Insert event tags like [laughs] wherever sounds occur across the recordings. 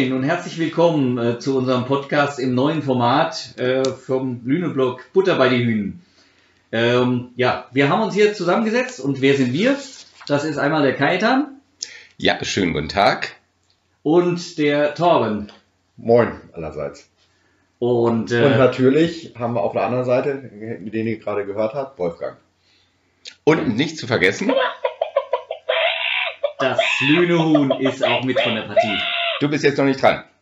Moin und herzlich willkommen äh, zu unserem Podcast im neuen Format äh, vom Lüneblog Butter bei die Hühnen. Ähm, ja, wir haben uns hier zusammengesetzt und wer sind wir? Das ist einmal der Kaitan. Ja, schönen guten Tag. Und der Torben. Moin allerseits. Und, äh, und natürlich haben wir auf der anderen Seite, den ihr gerade gehört habt, Wolfgang. Und nicht zu vergessen, das Lünehuhn ist auch mit von der Partie. Du bist jetzt noch nicht dran. [laughs]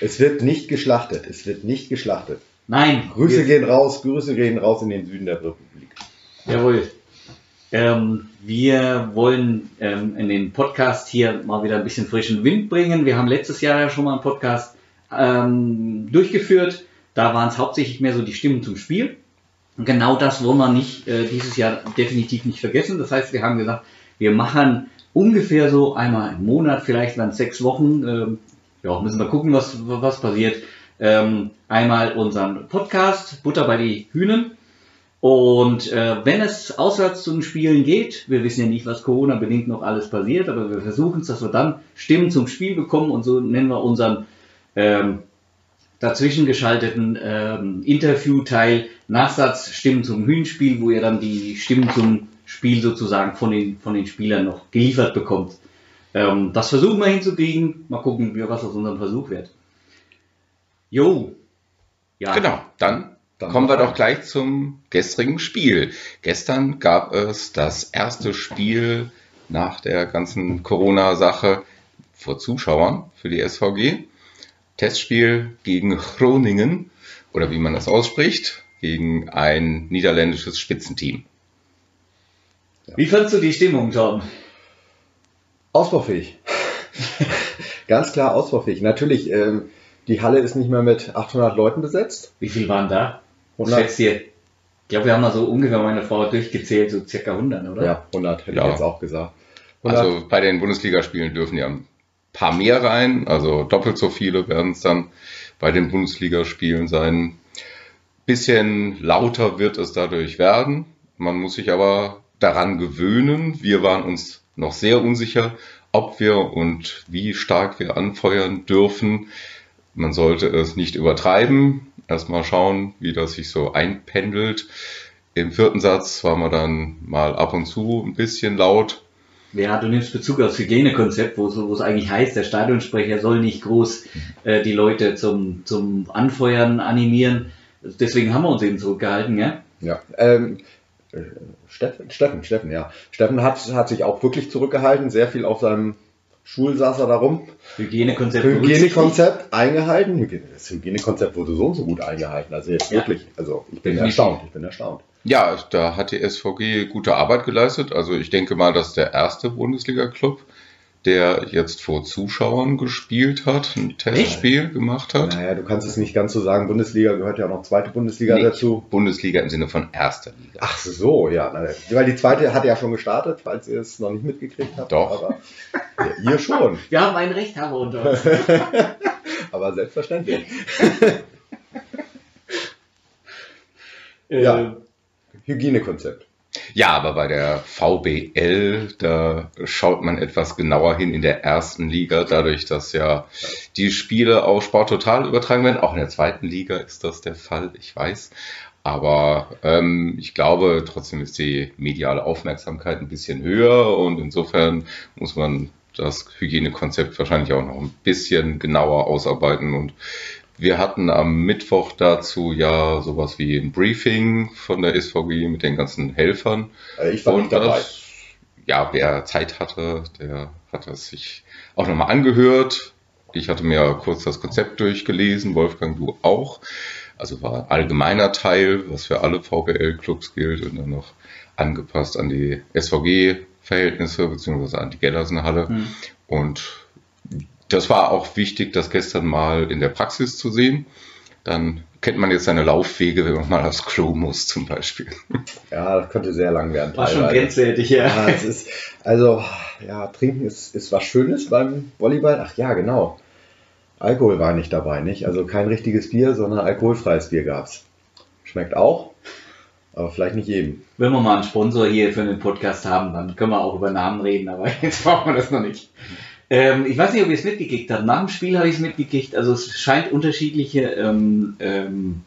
Es wird nicht geschlachtet. Es wird nicht geschlachtet. Nein. Grüße gehen raus. Grüße gehen raus in den Süden der Republik. Jawohl. Ähm, wir wollen ähm, in den Podcast hier mal wieder ein bisschen frischen Wind bringen. Wir haben letztes Jahr ja schon mal einen Podcast ähm, durchgeführt. Da waren es hauptsächlich mehr so die Stimmen zum Spiel. Und genau das wollen wir nicht äh, dieses Jahr definitiv nicht vergessen. Das heißt, wir haben gesagt, wir machen ungefähr so einmal im Monat, vielleicht es sechs Wochen, ähm, ja, müssen wir gucken, was, was passiert. Ähm, einmal unseren Podcast, Butter bei die Hühnen. Und äh, wenn es auswärts zu den Spielen geht, wir wissen ja nicht, was Corona-bedingt noch alles passiert, aber wir versuchen es, dass wir dann Stimmen zum Spiel bekommen und so nennen wir unseren ähm, dazwischen geschalteten ähm, Interviewteil Nachsatz Stimmen zum Hühnspiel, wo ihr dann die Stimmen zum Spiel sozusagen von den, von den Spielern noch geliefert bekommt. Ähm, das versuchen wir hinzukriegen. Mal gucken, was aus unserem Versuch wird. Jo. Ja. Genau, dann, dann kommen wir doch gleich zum gestrigen Spiel. Gestern gab es das erste Spiel nach der ganzen Corona-Sache vor Zuschauern für die SVG. Testspiel gegen Groningen oder wie man das ausspricht, gegen ein niederländisches Spitzenteam. Ja. Wie fandst du die Stimmung, Tom? Ausbaufähig. [laughs] Ganz klar ausbaufähig. Natürlich, ähm, die Halle ist nicht mehr mit 800 Leuten besetzt. Wie viel waren da? 100. Schätzt ihr? Ich glaube, wir haben mal so ungefähr meine Frau durchgezählt, so circa 100, oder? Ja, 100 hätte ja. ich jetzt auch gesagt. 100. Also bei den Bundesligaspielen dürfen ja paar mehr rein, also doppelt so viele werden es dann bei den Bundesligaspielen sein. Bisschen lauter wird es dadurch werden. Man muss sich aber daran gewöhnen. Wir waren uns noch sehr unsicher, ob wir und wie stark wir anfeuern dürfen. Man sollte es nicht übertreiben. Erstmal schauen, wie das sich so einpendelt. Im vierten Satz waren wir dann mal ab und zu ein bisschen laut. Ja, du nimmst Bezug aufs Hygienekonzept, wo, wo es eigentlich heißt, der Stadionsprecher soll nicht groß äh, die Leute zum, zum Anfeuern animieren. Deswegen haben wir uns eben zurückgehalten, ja? Ja. Ähm, äh, Steffen, Steffen, Steffen, ja. Steffen hat, hat sich auch wirklich zurückgehalten, sehr viel auf seinem Schul saß er darum. Hygienekonzept. Hygienekonzept eingehalten. Das Hygienekonzept wurde so und so gut eingehalten. Also jetzt ja. wirklich. Also ich bin Definitiv. erstaunt. Ich bin erstaunt. Ja, da hat die SVG gute Arbeit geleistet. Also ich denke mal, dass der erste Bundesliga-Club, der jetzt vor Zuschauern gespielt hat, ein Testspiel Echt? gemacht hat. Naja, du kannst es nicht ganz so sagen. Bundesliga gehört ja auch noch zweite Bundesliga nee, dazu. Bundesliga im Sinne von erster Liga. Ach so, ja. Weil die zweite hat ja schon gestartet, falls ihr es noch nicht mitgekriegt habt. Doch. Aber ja, ihr schon. [laughs] Wir haben einen Rechthaber unter uns. [laughs] aber selbstverständlich. [laughs] ja. Äh, Hygienekonzept. Ja, aber bei der VBL, da schaut man etwas genauer hin in der ersten Liga, dadurch, dass ja die Spiele auf Sport total übertragen werden. Auch in der zweiten Liga ist das der Fall, ich weiß. Aber ähm, ich glaube, trotzdem ist die mediale Aufmerksamkeit ein bisschen höher und insofern muss man das Hygienekonzept wahrscheinlich auch noch ein bisschen genauer ausarbeiten und wir hatten am Mittwoch dazu ja sowas wie ein Briefing von der SVG mit den ganzen Helfern. Äh, ich war Und nicht dabei. Das, ja, wer Zeit hatte, der hat das sich auch nochmal angehört. Ich hatte mir kurz das Konzept durchgelesen, Wolfgang, du auch. Also war ein allgemeiner Teil, was für alle VBL-Clubs gilt und dann noch angepasst an die SVG-Verhältnisse beziehungsweise an die Gellersenhalle. Mhm. Und das war auch wichtig, das gestern mal in der Praxis zu sehen. Dann kennt man jetzt seine Laufwege, wenn man mal aufs Klo muss zum Beispiel. [laughs] Ja, das könnte sehr lang werden. War schon grenzwertig, ja. ja es ist, also, ja, trinken ist, ist was Schönes beim Volleyball. Ach ja, genau. Alkohol war nicht dabei, nicht? Also kein richtiges Bier, sondern alkoholfreies Bier gab es. Schmeckt auch, aber vielleicht nicht jedem. Wenn wir mal einen Sponsor hier für den Podcast haben, dann können wir auch über Namen reden, aber [laughs] jetzt brauchen wir das noch nicht. Ähm, ich weiß nicht, ob ihr es mitgekriegt habt. Nach dem Spiel habe ich es mitgekriegt. Also es scheint unterschiedliche ähm, ähm,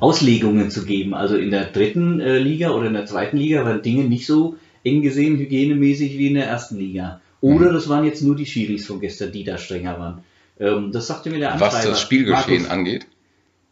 Auslegungen zu geben. Also in der dritten äh, Liga oder in der zweiten Liga waren Dinge nicht so eng gesehen, hygienemäßig wie in der ersten Liga. Oder das waren jetzt nur die Schiris von gestern, die da strenger waren. Ähm, das sagte mir der Anschreiber. Was das Spielgeschehen Markus, angeht.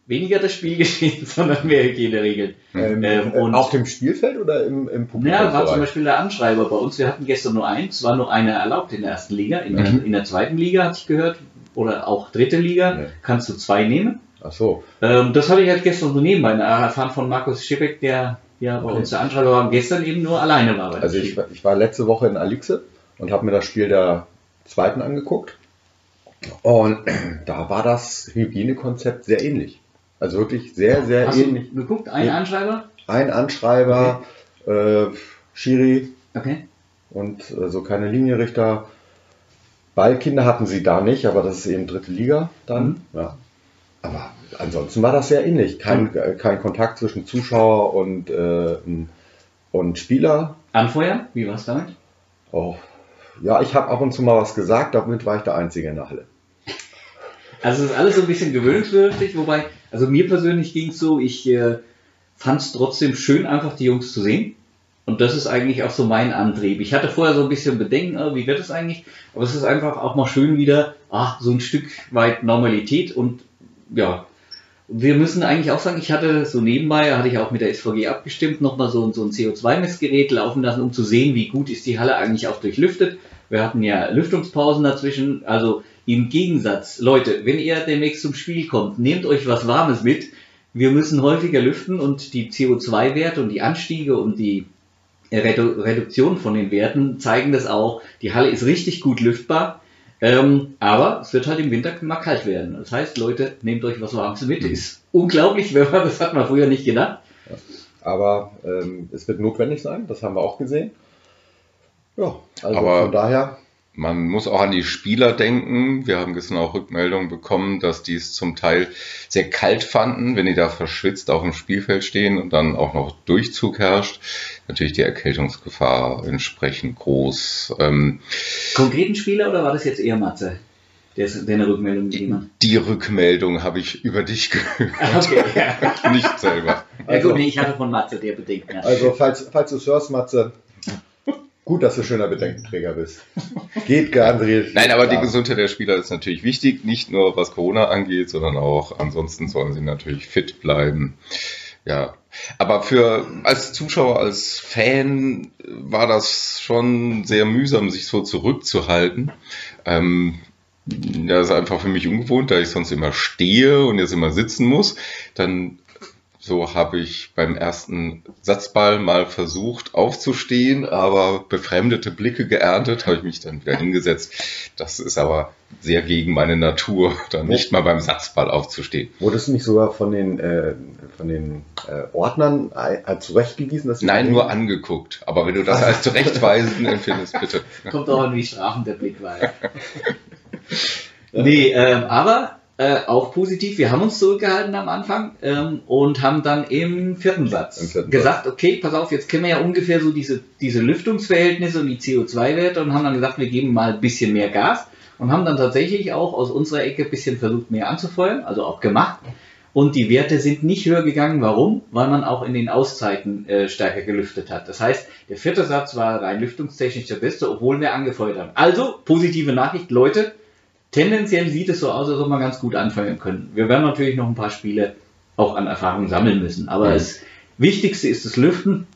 Weniger das Spielgeschehen, [laughs] sondern mehr Hygieneregeln. Ähm, Ähm, und- auf dem Spielfeld oder im, im Publikum? Ja, war zum Beispiel der Anschreiber bei uns. Wir hatten gestern nur eins, war nur einer erlaubt in der ersten Liga. In, der, Mhm. in der zweiten Liga hatte ich gehört, oder auch dritte Liga, Ja. kannst du zwei nehmen. Ach so. Ähm, das habe ich halt gestern so nebenbei erfahren von Markus Schippeck, der ja bei Okay. uns der Anschreiber war gestern eben nur alleine war. Also ich, Spiel. ich war letzte Woche in Alixe und habe mir das Spiel der zweiten angeguckt. Und [clears throat] da war das Hygienekonzept sehr ähnlich. Also wirklich sehr, sehr Hast du ähnlich. geguckt? Ein. Anschreiber? Ein Anschreiber, äh, Schiri Okay. und äh, so keine Linienrichter. Ballkinder hatten sie da nicht, aber das ist eben dritte Liga dann. Mhm. Ja. Aber ansonsten war das sehr ähnlich. Kein, äh, kein Kontakt zwischen Zuschauer und, äh, und Spieler. Anfeuern? Wie war es damit? Oh. Ja, ich habe ab und zu mal was gesagt, damit war ich der Einzige in der Halle. Also es ist alles so ein bisschen gewöhnungsbedürftig, wobei, also mir persönlich ging es so, ich äh, fand es trotzdem schön, einfach die Jungs zu sehen. Und das ist eigentlich auch so mein Antrieb. Ich hatte vorher so ein bisschen Bedenken, äh, wie wird es eigentlich? Aber es ist einfach auch mal schön wieder, ach, so ein Stück weit Normalität und ja. Wir müssen eigentlich auch sagen, ich hatte so nebenbei, hatte ich auch mit der SVG abgestimmt, nochmal so, so ein CO2-Messgerät laufen lassen, um zu sehen, wie gut ist die Halle eigentlich auch durchlüftet. Wir hatten ja Lüftungspausen dazwischen, also im Gegensatz, Leute, wenn ihr demnächst zum Spiel kommt, nehmt euch was Warmes mit. Wir müssen häufiger lüften und die CO2-Werte und die Anstiege und die Redu Reduktion von den Werten zeigen das auch. Die Halle ist richtig gut lüftbar, ähm, aber es wird halt im Winter mal kalt werden. Das heißt, Leute, nehmt euch was Warmes mit. Ist unglaublich, [laughs] wenn man, das hat man früher nicht gedacht. Aber ähm, es wird notwendig sein, das haben wir auch gesehen. Ja, also Aber- von daher, Man muss auch an die Spieler denken. Wir haben gestern auch Rückmeldungen bekommen, dass die es zum Teil sehr kalt fanden, wenn die da verschwitzt auf dem Spielfeld stehen und dann auch noch Durchzug herrscht. Natürlich die Erkältungsgefahr entsprechend groß. Ähm, Konkreten Spieler oder war das jetzt eher Matze, der, der eine Rückmeldung gegeben hat? die Rückmeldung habe ich über dich [laughs] gehört, Okay, ja. nicht selber. ja Also- gut, nee, ich hatte von Matze der Bedenken. also falls, falls du es hörst, Matze, gut, dass du schöner Bedenkenträger bist. Geht ganz richtig. Nein, aber die. Gesundheit der Spieler ist natürlich wichtig, nicht nur was Corona angeht, sondern auch ansonsten sollen sie natürlich fit bleiben. Ja, aber für als Zuschauer, als Fan war das schon sehr mühsam, sich so zurückzuhalten. Ähm, das ist einfach für mich ungewohnt, da ich sonst immer stehe und jetzt immer sitzen muss. Dann so habe ich beim ersten Satzball mal versucht aufzustehen, aber befremdete Blicke geerntet, habe ich mich dann wieder hingesetzt. Das ist aber sehr gegen meine Natur, dann nicht mal beim Satzball aufzustehen. Wurdest du nicht sogar von den, äh, von den äh, Ordnern äh, zurechtgewiesen? Dass Nein, nur angeguckt. Aber wenn du das als [laughs] zurechtweisend empfindest, bitte. Kommt auch an, wie strafend der Blick war. [laughs] nee, ähm, aber äh, auch positiv. Wir haben uns zurückgehalten am Anfang ähm, und haben dann im vierten Satz Im vierten gesagt, okay, pass auf, jetzt kennen wir ja ungefähr so diese, diese Lüftungsverhältnisse und die CO2-Werte und haben dann gesagt, wir geben mal ein bisschen mehr Gas und haben dann tatsächlich auch aus unserer Ecke ein bisschen versucht, mehr anzufeuern, also auch gemacht. Und die Werte sind nicht höher gegangen. Warum? Weil man auch in den Auszeiten äh, stärker gelüftet hat. Das heißt, der vierte Satz war rein lüftungstechnisch der beste, obwohl wir angefeuert haben. Also, positive Nachricht, Leute. Tendenziell sieht es so aus, als ob wir ganz gut anfangen können. Wir werden natürlich noch ein paar Spiele auch an Erfahrung sammeln müssen. Aber Mhm. das Wichtigste ist das Lüften.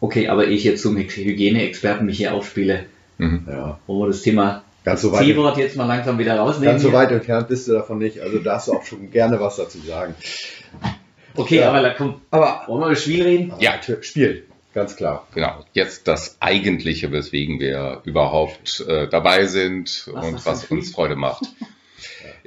Okay, aber ehe ich jetzt zum Hygieneexperten mich hier aufspiele, Mhm. Ja, wollen wir das Thema ganz so weit, jetzt mal langsam wieder rausnehmen. ganz so weit entfernt bist du davon nicht. Also darfst du auch schon gerne was dazu sagen. Okay, Ja. aber da kommt, Aber wollen wir über das Spiel reden? Ja. Spiel, ganz klar. Genau, jetzt das Eigentliche, weswegen wir überhaupt äh, dabei sind Was, und was uns? Freude macht. [laughs]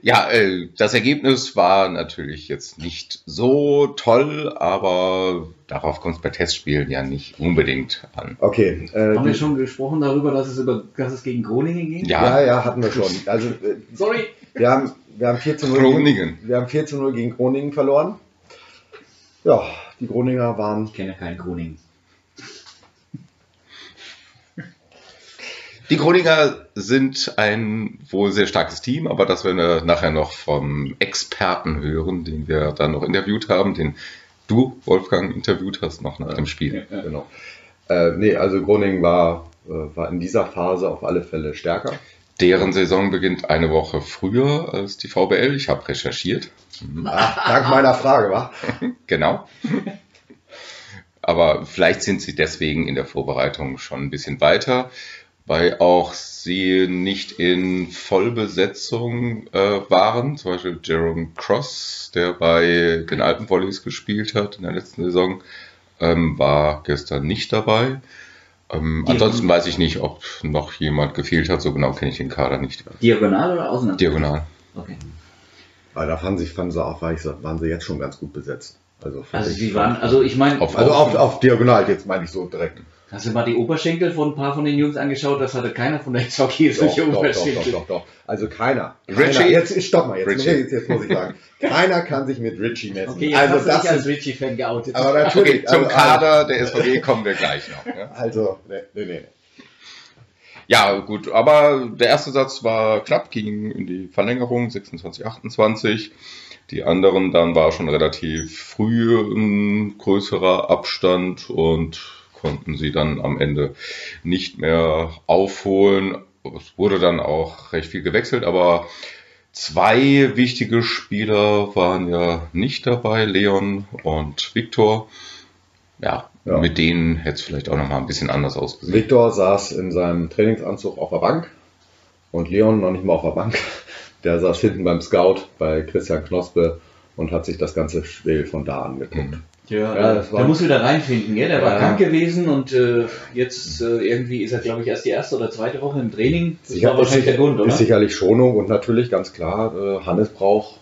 Ja, äh, das Ergebnis war natürlich jetzt nicht so toll, aber darauf kommt es bei Testspielen ja nicht unbedingt an. Okay. Äh, Haben wir schon gesprochen darüber, dass es, über, dass es gegen Groningen ging? Ja, ja, ja, hatten wir schon. [laughs] Also äh, Sorry. wir haben, wir haben 4 zu 0 Groningen. Gegen, wir haben 4 zu 0 gegen Groningen verloren. Ja, die Groninger waren Ich kenne keinen Groningen. Die Groninger sind ein wohl sehr starkes Team, aber das werden wir nachher noch vom Experten hören, den wir dann noch interviewt haben, den du, Wolfgang, interviewt hast, noch nach dem Spiel. Ja, genau. Äh, nee, also Groningen war, äh, war in dieser Phase auf alle Fälle stärker. Deren Saison beginnt eine Woche früher als die VBL. Ich habe recherchiert. Ach, dank meiner Frage, wa? [laughs] genau. Aber vielleicht sind sie deswegen in der Vorbereitung schon ein bisschen weiter, weil auch sie nicht in Vollbesetzung äh, waren. Zum Beispiel Jerome Cross, der bei den Alpenvolleys gespielt hat in der letzten Saison, ähm, war gestern nicht dabei. Ähm, ansonsten weiß ich nicht, ob noch jemand gefehlt hat. So genau kenne ich den Kader nicht. Diagonal oder außen? Diagonal. Okay. Aber da fanden sie, fanden sie auch, waren sie jetzt schon ganz gut besetzt. Also, also sie waren, also ich meine. Auf, also auf, auf Diagonal, jetzt meine ich so direkt. Hast du mal die Oberschenkel von ein paar von den Jungs angeschaut? Das hatte keiner von der SVG solche doch, Oberschenkel. Doch, doch, doch, doch. Also keiner. keiner jetzt, stopp mal, jetzt, jetzt, jetzt, muss ich sagen. [laughs] keiner kann sich mit Richie messen. Okay, jetzt also hast das du dich als Richie-Fan geoutet. Aber natürlich. Okay, zum also, Kader der SVG kommen wir gleich noch. Ja? [laughs] Also, nee, nee, nee. Ja, gut, aber der erste Satz war knapp, ging in die Verlängerung 26, 28. Die anderen dann war schon relativ früh ein größerer Abstand und konnten sie dann am Ende nicht mehr aufholen. Es wurde dann auch recht viel gewechselt, aber zwei wichtige Spieler waren ja nicht dabei, Leon und Viktor. Ja, ja. mit denen hätte es vielleicht auch nochmal ein bisschen anders ausgesehen. Viktor saß in seinem Trainingsanzug auf der Bank und Leon noch nicht mal auf der Bank. [laughs] Der saß hinten beim Scout bei Christian Knospe und hat sich das ganze Spiel von da angeguckt. Mhm. Ja, ja der, der muss wieder reinfinden. Ja? Der war krank gewesen und äh, jetzt äh, irgendwie ist er, glaube ich, erst die erste oder zweite Woche im Training. Das Sicher, war wahrscheinlich der Grund, oder? Ist sicherlich Schonung und natürlich ganz klar, äh, Hannes braucht,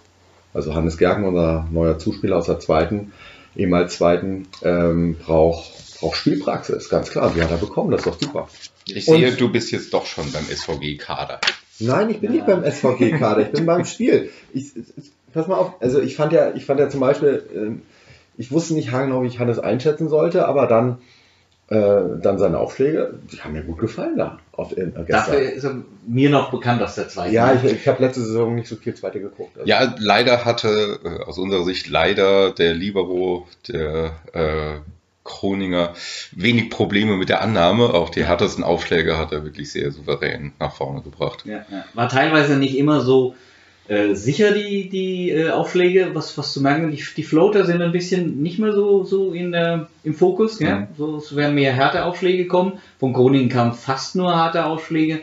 also Hannes Gerken, unser neuer Zuspieler aus der zweiten, ehemals zweiten, ähm, braucht braucht Spielpraxis, ganz klar. Die hat er bekommen, das ist doch super. Ich sehe, und, du bist jetzt doch schon beim SVG-Kader. Nein, ich bin ja. nicht beim SVG-Kader, ich bin beim Spiel. Ich, ich, pass mal auf, also ich fand ja, ich fand ja zum Beispiel, äh, ich wusste nicht genau, wie ich Hannes einschätzen sollte, aber dann, äh, dann seine Aufschläge, die haben mir gut gefallen da. Auf, äh, Dafür ist er mir noch bekannt aus der zweiten. Ja, ich, ich habe letzte Saison nicht so viel zweite geguckt. Also. Ja, leider hatte, äh, aus unserer Sicht leider der Libero, der äh, Kroninger wenig Probleme mit der Annahme. Auch die härtesten Aufschläge hat er wirklich sehr souverän nach vorne gebracht. Ja, ja. War teilweise nicht immer so äh, sicher die, die äh, Aufschläge, was, was zu merken, die, die Floater sind ein bisschen nicht mehr so, so in der, im Fokus. Ja? Mhm. So, es werden mehr harte Aufschläge kommen. Von Groningen kamen fast nur harte Aufschläge.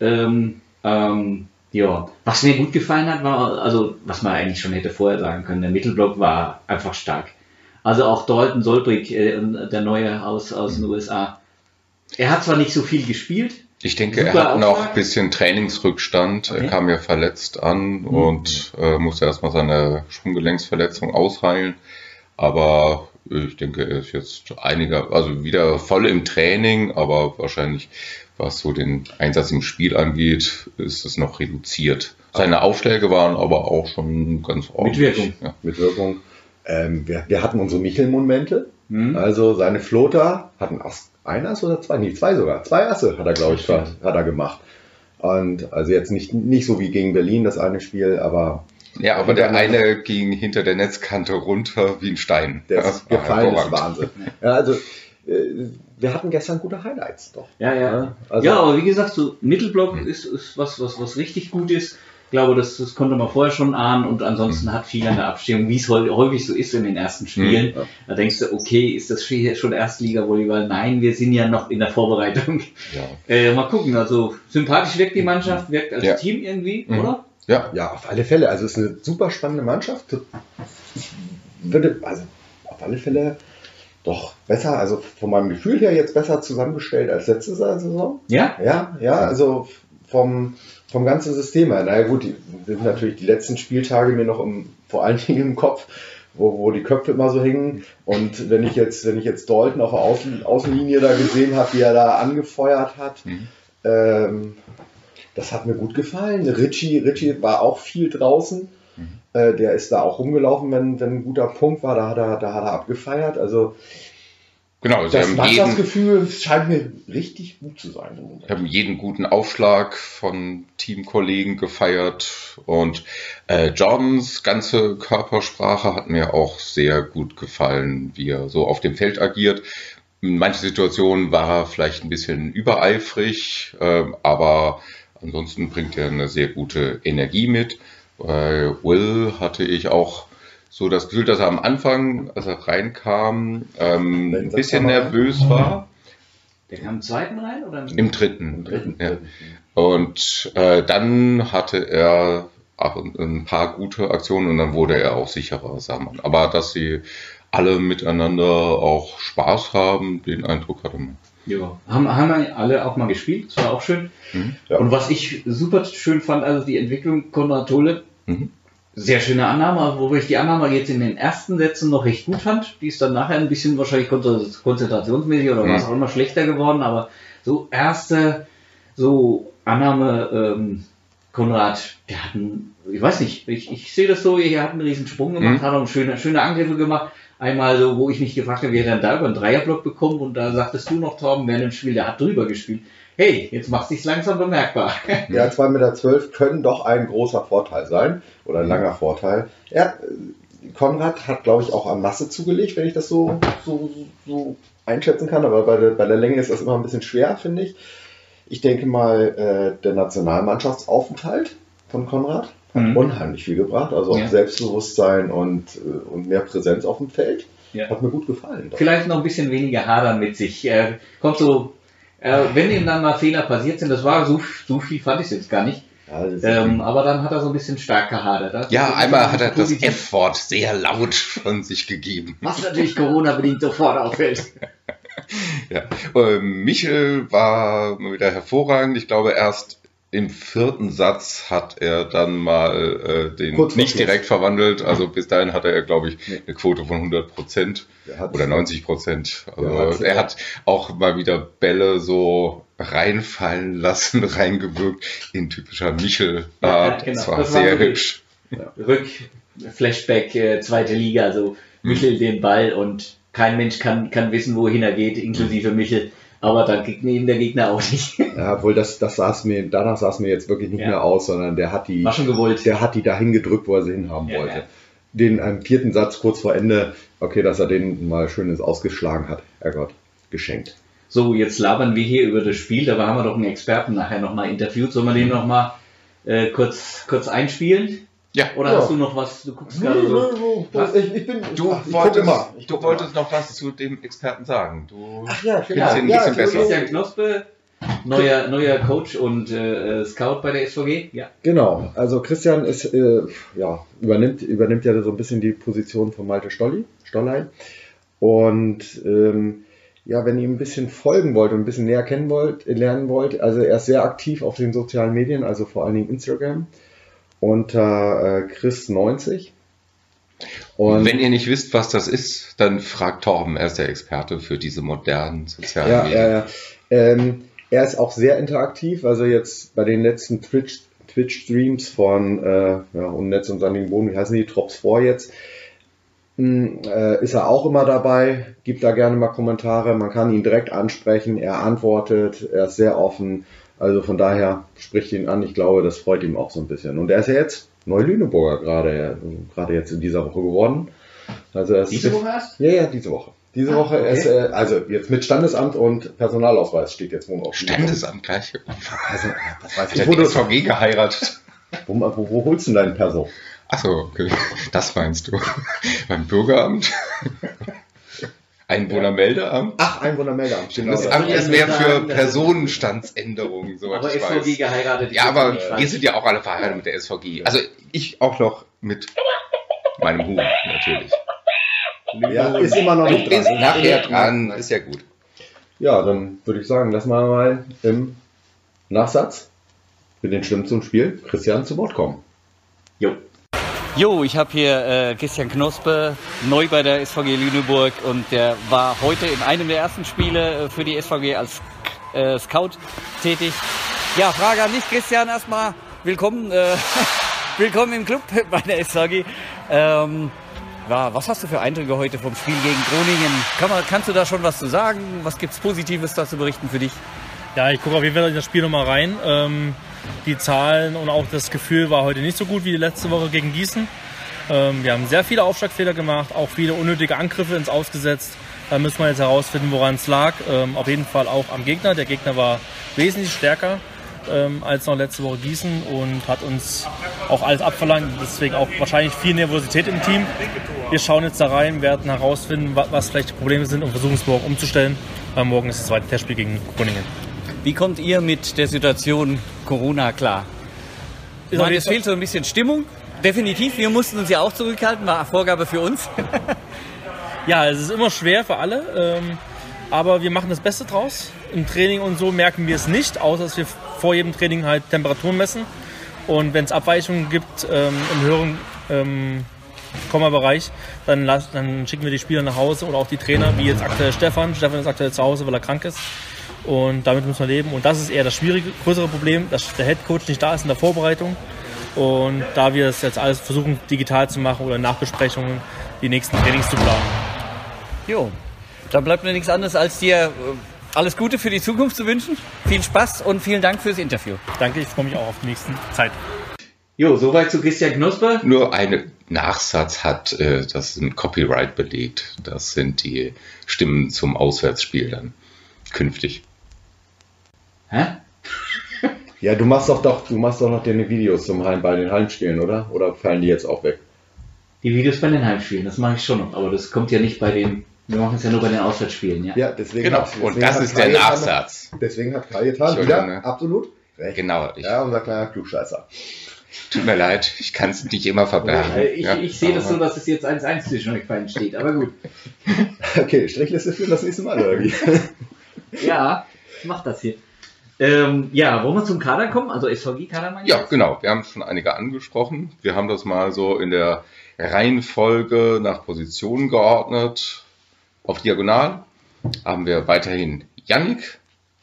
Ähm, ähm, ja, was mir gut gefallen hat, war, also was man eigentlich schon hätte vorher sagen können, der Mittelblock war einfach stark. Also auch Dalton Solbrig, äh, der Neue aus, aus den USA. Er hat zwar nicht so viel gespielt. Ich denke, er hat noch ein bisschen Trainingsrückstand. Okay. Er kam ja verletzt an mhm. und äh, musste erstmal seine Schwunggelenksverletzung ausheilen. Aber ich denke, er ist jetzt einiger, also wieder voll im Training, aber wahrscheinlich, was so den Einsatz im Spiel angeht, ist es noch reduziert. Seine Aufschläge waren aber auch schon ganz ordentlich. Mit Wirkung. Ja. Mit Wirkung. Ähm, wir, wir, hatten unsere Micheln-Momente. Mhm. Also seine Floater hatten Ass, ein Ass oder zwei? Nee, zwei sogar. Zwei Asse hat er, glaube ich, hat, hat er gemacht. Und also jetzt nicht, nicht so wie gegen Berlin das eine Spiel, aber. Ja, aber der eine ging hinter der Netzkante runter wie ein Stein. Der ist gefallen, ist Wahnsinn. Ja, also äh, wir hatten gestern gute Highlights doch. Ja, ja. Also, ja, aber wie gesagt, so Mittelblock ist, ist was, was, was richtig gut ist. Ich glaube, das, das konnte man vorher schon ahnen und ansonsten mhm. hat viel an der Abstimmung, wie es häufig so ist in den ersten Spielen. Mhm. Da denkst du, okay, ist das schon Erstliga-Volleyball? Nein, wir sind ja noch in der Vorbereitung. Ja. [laughs] Äh, mal gucken, also sympathisch wirkt die Mannschaft, wirkt als ja. Team irgendwie, mhm. oder? Ja, ja, auf alle Fälle. Also es ist eine super spannende Mannschaft. Ich würde, also auf alle Fälle doch besser, also von meinem Gefühl her jetzt besser zusammengestellt als letzte Saison. Ja? Ja, ja, also vom, vom ganzen System her. Naja gut, die sind natürlich die letzten Spieltage mir noch im, vor allen Dingen im Kopf, wo, wo die Köpfe immer so hängen. Und wenn ich jetzt, wenn ich jetzt Dalton auf der Außen, Außenlinie da gesehen habe, wie er da angefeuert hat, mhm. ähm, das hat mir gut gefallen. Richie, Richie war auch viel draußen. Mhm. Äh, der ist da auch rumgelaufen, wenn, wenn ein guter Punkt war, da hat er, da hat er abgefeiert. Also Genau, sie Das haben jeden, Mannschaftsgefühl scheint mir richtig gut zu sein Moment. haben jeden guten Aufschlag von Teamkollegen gefeiert und äh, Jordans ganze Körpersprache hat mir auch sehr gut gefallen, wie er so auf dem Feld agiert. In manchen Situationen war er vielleicht ein bisschen übereifrig, äh, aber ansonsten bringt er eine sehr gute Energie mit. Bei Will hatte ich auch so das Gefühl, dass er am Anfang, als er reinkam, ähm, ein bisschen er nervös war. Der kam im zweiten rein oder Im dritten. Im dritten. Ja. Und äh, dann hatte er auch ein, paar gute Aktionen und dann wurde er auch sicherer, sah man. Aber dass sie alle miteinander auch Spaß haben, den Eindruck hatte man. Ja. Haben, haben wir alle auch mal gespielt, das war auch schön. Mhm. Ja. Und was ich super schön fand, also die Entwicklung Konrad Tole, Mhm. Sehr schöne Annahme, wobei ich die Annahme jetzt in den ersten Sätzen noch recht gut fand. Die ist dann nachher ein bisschen wahrscheinlich konzen- konzentrationsmäßig oder Mhm. was auch immer schlechter geworden, aber so erste, so Annahme, ähm, Konrad, der hat einen, ich weiß nicht, ich, ich sehe das so, er hat einen riesen Sprung gemacht, Mhm. hat auch schöne, schöne Angriffe gemacht. Einmal so, wo ich mich gefragt habe, wie er dann da über einen Dreierblock bekommt und da sagtest du noch, Torben, während dem Spiel, der hat drüber gespielt. Hey, jetzt macht sich's langsam bemerkbar. [laughs] Ja, 2,12 Meter können doch ein großer Vorteil sein oder ein langer Vorteil. Ja, äh, Konrad hat, glaube ich, auch an Masse zugelegt, wenn ich das so, so, so einschätzen kann. Aber bei der, bei der Länge ist das immer ein bisschen schwer, finde ich. Ich denke mal, äh, der Nationalmannschaftsaufenthalt von Konrad hat Mhm. unheimlich viel gebracht. Also auch Ja. Selbstbewusstsein und, äh, und mehr Präsenz auf dem Feld. Ja. Hat mir gut gefallen. vielleicht noch ein bisschen weniger hadern mit sich. Er kommt so, äh, wenn ihm dann mal Fehler passiert sind, das war so, so viel fand ich es jetzt gar nicht. Ja, das Ähm, aber dann hat er so ein bisschen stark gehadert. Das Ja, einmal hat er das positiv. F-Wort sehr laut von sich gegeben. Was natürlich Corona-bedingt sofort auffällt. [laughs] Ja. Ähm, Michel war mal wieder hervorragend. Ich glaube, erst im vierten Satz hat er dann mal äh, den Kurz nicht direkt verwandelt. Also bis dahin hatte er, glaube ich, eine Quote von 100 Prozent oder 90 Prozent. Also er hat auch mal wieder Bälle so reinfallen lassen, [laughs] reingewirkt in typischer Michel-Art. Ja, ja, genau. Das war Das war sehr wirklich- hübsch. Rück, Flashback, äh, zweite Liga, so Michel den Ball und kein Mensch kann, kann wissen, wohin er geht, inklusive Michel. Aber dann kriegt ihn der Gegner auch nicht. Ja, obwohl das, das saß mir, danach sah es mir jetzt wirklich nicht Ja. mehr aus, sondern der hat die, War schon gewollt. der hat die dahin gedrückt, wo er sie hinhaben Ja, wollte. ja. Den am vierten Satz kurz vor Ende, okay, dass er den mal schön ins Ausgeschlagen hat, Herrgott, geschenkt. So, jetzt labern wir hier über das Spiel, dabei haben wir doch einen Experten nachher nochmal interviewt. Sollen wir den nochmal äh, kurz, kurz einspielen? Ja. Oder Ja. hast du noch was? Du guckst gerade so. Was? Ich, ich bin, Du ach, ich guck wolltest, immer. Ich du wolltest noch was zu dem Experten sagen. Du Ach ja, Findest ihn ein bisschen besser? Christian Knospe, neuer, neuer Coach und äh, Scout bei der SVG. Ja. Genau, also Christian ist, äh, ja, übernimmt, übernimmt ja so ein bisschen die Position von Malte Stolli, Stollein. Und ähm, ja, wenn ihr ein bisschen folgen wollt und ein bisschen näher kennen wollt, lernen wollt, also er ist sehr aktiv auf den sozialen Medien, also vor allen Dingen Instagram, unter äh, Chris90. Und Wenn ihr nicht wisst, was das ist, dann fragt Torben, er ist der Experte für diese modernen sozialen Ja, Medien. ja, ja. Ähm, er ist auch sehr interaktiv. Also jetzt bei den letzten Twitch, Twitch-Streams von äh, ja, Unnetz und Sandigen Boden, wie heißen die, Drops vor jetzt, mh, äh, ist er auch immer dabei, gibt da gerne mal Kommentare. Man kann ihn direkt ansprechen, er antwortet, er ist sehr offen. Also von daher spricht ihn an. Ich glaube, das freut ihm auch so ein bisschen. Und er ist ja jetzt Neu-Lüneburger gerade, äh, gerade jetzt in dieser Woche geworden. Also er ist Diese Woche erst? ja, ja, diese Woche. Diese Ah, Woche okay. ist, äh, also jetzt mit Standesamt und Personalausweis steht jetzt Wohnort. Standesamt gleich. Also, das weiß Hat ich. er du, SVG geheiratet? wo, wo, wo holst du denn deinen Perso? Achso, okay. das meinst du. Beim Bürgeramt? Einwohnermeldeamt? Ach, Einwohnermeldeamt. Genau. Das Amt ist mehr nur für Personenstandsänderungen, soweit Aber ich SVG weiß. geheiratet. Ja, ist aber falsch. sind ja auch alle verheiratet mit der SVG. Also ich auch noch mit meinem Huhn, natürlich. Ja, ist immer noch nicht Ist dran. nachher dran, ist ja gut. Ja, dann würde ich sagen, lassen wir mal im Nachsatz mit den Stimmen zum Spiel Christian zu Wort kommen. Jo. Jo, ich habe hier äh, Christian Knospe, neu bei der SVG Lüneburg und der war heute in einem der ersten Spiele äh, für die SVG als äh, Scout tätig. Ja, Frage an dich, Christian, erstmal willkommen, äh, [laughs] willkommen im Club [laughs] bei der SVG. Ähm, Ja, was hast du für Eindrücke heute vom Spiel gegen Groningen? Kann man, kannst du da schon was zu sagen? Was gibt es Positives da zu berichten für dich? Ja, ich gucke auf jeden Fall in das Spiel nochmal rein. Ähm, die Zahlen und auch das Gefühl war heute nicht so gut wie die letzte Woche gegen Gießen. Ähm, wir haben sehr viele Aufschlagfehler gemacht, auch viele unnötige Angriffe ins Ausgesetzt. Da müssen wir jetzt herausfinden, woran es lag. Ähm, auf jeden Fall auch am Gegner. Der Gegner war wesentlich stärker ähm, als noch letzte Woche Gießen und hat uns auch alles abverlangt. Deswegen auch wahrscheinlich viel Nervosität im Team. Wir schauen jetzt da rein, werden herausfinden, was, vielleicht die Probleme sind und versuchen es morgen umzustellen. Morgen ist das zweite Testspiel gegen Groningen. Wie kommt ihr mit der Situation Corona klar? Ich meine, es fehlt so ein bisschen Stimmung. Definitiv, wir mussten uns ja auch zurückhalten, war Vorgabe für uns. [laughs] ja, es ist immer schwer für alle, ähm, aber wir machen das Beste draus. Im Training und so merken wir es nicht, außer dass wir vor jedem Training halt Temperaturen messen. Und wenn es Abweichungen gibt ähm, im höheren ähm, Komma-Bereich, dann, dann schicken wir die Spieler nach Hause oder auch die Trainer, wie jetzt aktuell Stefan. Stefan ist aktuell zu Hause, weil er krank ist. Und damit muss man leben. Und das ist eher das schwierige, größere Problem, dass der Head Coach nicht da ist in der Vorbereitung. Und da wir es jetzt alles versuchen, digital zu machen oder in Nachbesprechungen, die nächsten Trainings zu planen. Jo, dann bleibt mir nichts anderes, als dir äh, alles Gute für die Zukunft zu wünschen. Viel Spaß und vielen Dank fürs Interview. Danke, ich freue mich auch auf die nächste Zeit. Jo, soweit zu Christian Knusper. Nur ein Nachsatz hat äh, das ein Copyright belegt. Das sind die Stimmen zum Auswärtsspiel dann künftig. Hä? [laughs] Ja, du machst doch, doch, du machst doch noch deine Videos zum Heim bei den Heimspielen, oder? Oder fallen die jetzt auch weg? Die Videos bei den Heimspielen, das mache ich schon noch, aber das kommt ja nicht bei den. Wir machen es ja nur bei den Auswärtsspielen, ja. Ja, deswegen. Genau, hat- und deswegen das ist der Kajetan- Nachsatz. Deswegen hat Kajetan Entschuldigung, wieder ne? absolut recht. Genau, ich, Ja, unser kleiner Klugscheißer. tut mir leid, ich kann es nicht immer verbergen. Ich, ja. ich sehe das so, dass es jetzt 1-1 zwischen euch beiden steht, aber gut. [laughs] Okay, Strichliste für das nächste Mal, oder wie? [laughs] Ja, ich mach das hier. Ähm, ja, wollen wir zum Kader kommen? Also SVG-Kader mal Ja, genau. Wir haben schon einige angesprochen. Wir haben das mal so in der Reihenfolge nach Positionen geordnet. Auf Diagonal haben wir weiterhin Yannick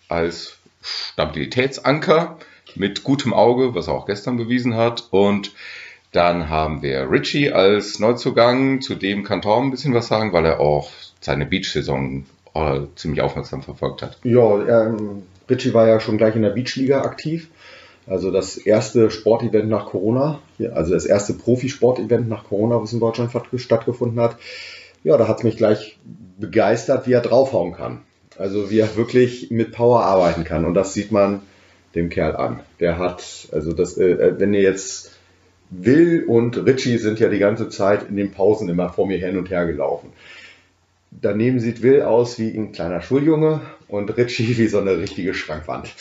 als Stabilitätsanker mit gutem Auge, was er auch gestern bewiesen hat. Und dann haben wir Richie als Neuzugang. Zu dem kann Torben ein bisschen was sagen, weil er auch seine Beach-Saison äh, ziemlich aufmerksam verfolgt hat. Ja, ähm, Richie war ja schon gleich in der Beachliga aktiv. Also das erste Sportevent nach Corona, also das erste Profisportevent nach Corona, was in Deutschland statt- stattgefunden hat. Ja, da hat es mich gleich begeistert, wie er draufhauen kann. Also wie er wirklich mit Power arbeiten kann. Und das sieht man dem Kerl an. Der hat, also das, äh, wenn ihr jetzt Will und Richie sind ja die ganze Zeit in den Pausen immer vor mir hin und her gelaufen. Daneben sieht Will aus wie ein kleiner Schuljunge und Richie [laughs] wie so eine richtige Schrankwand.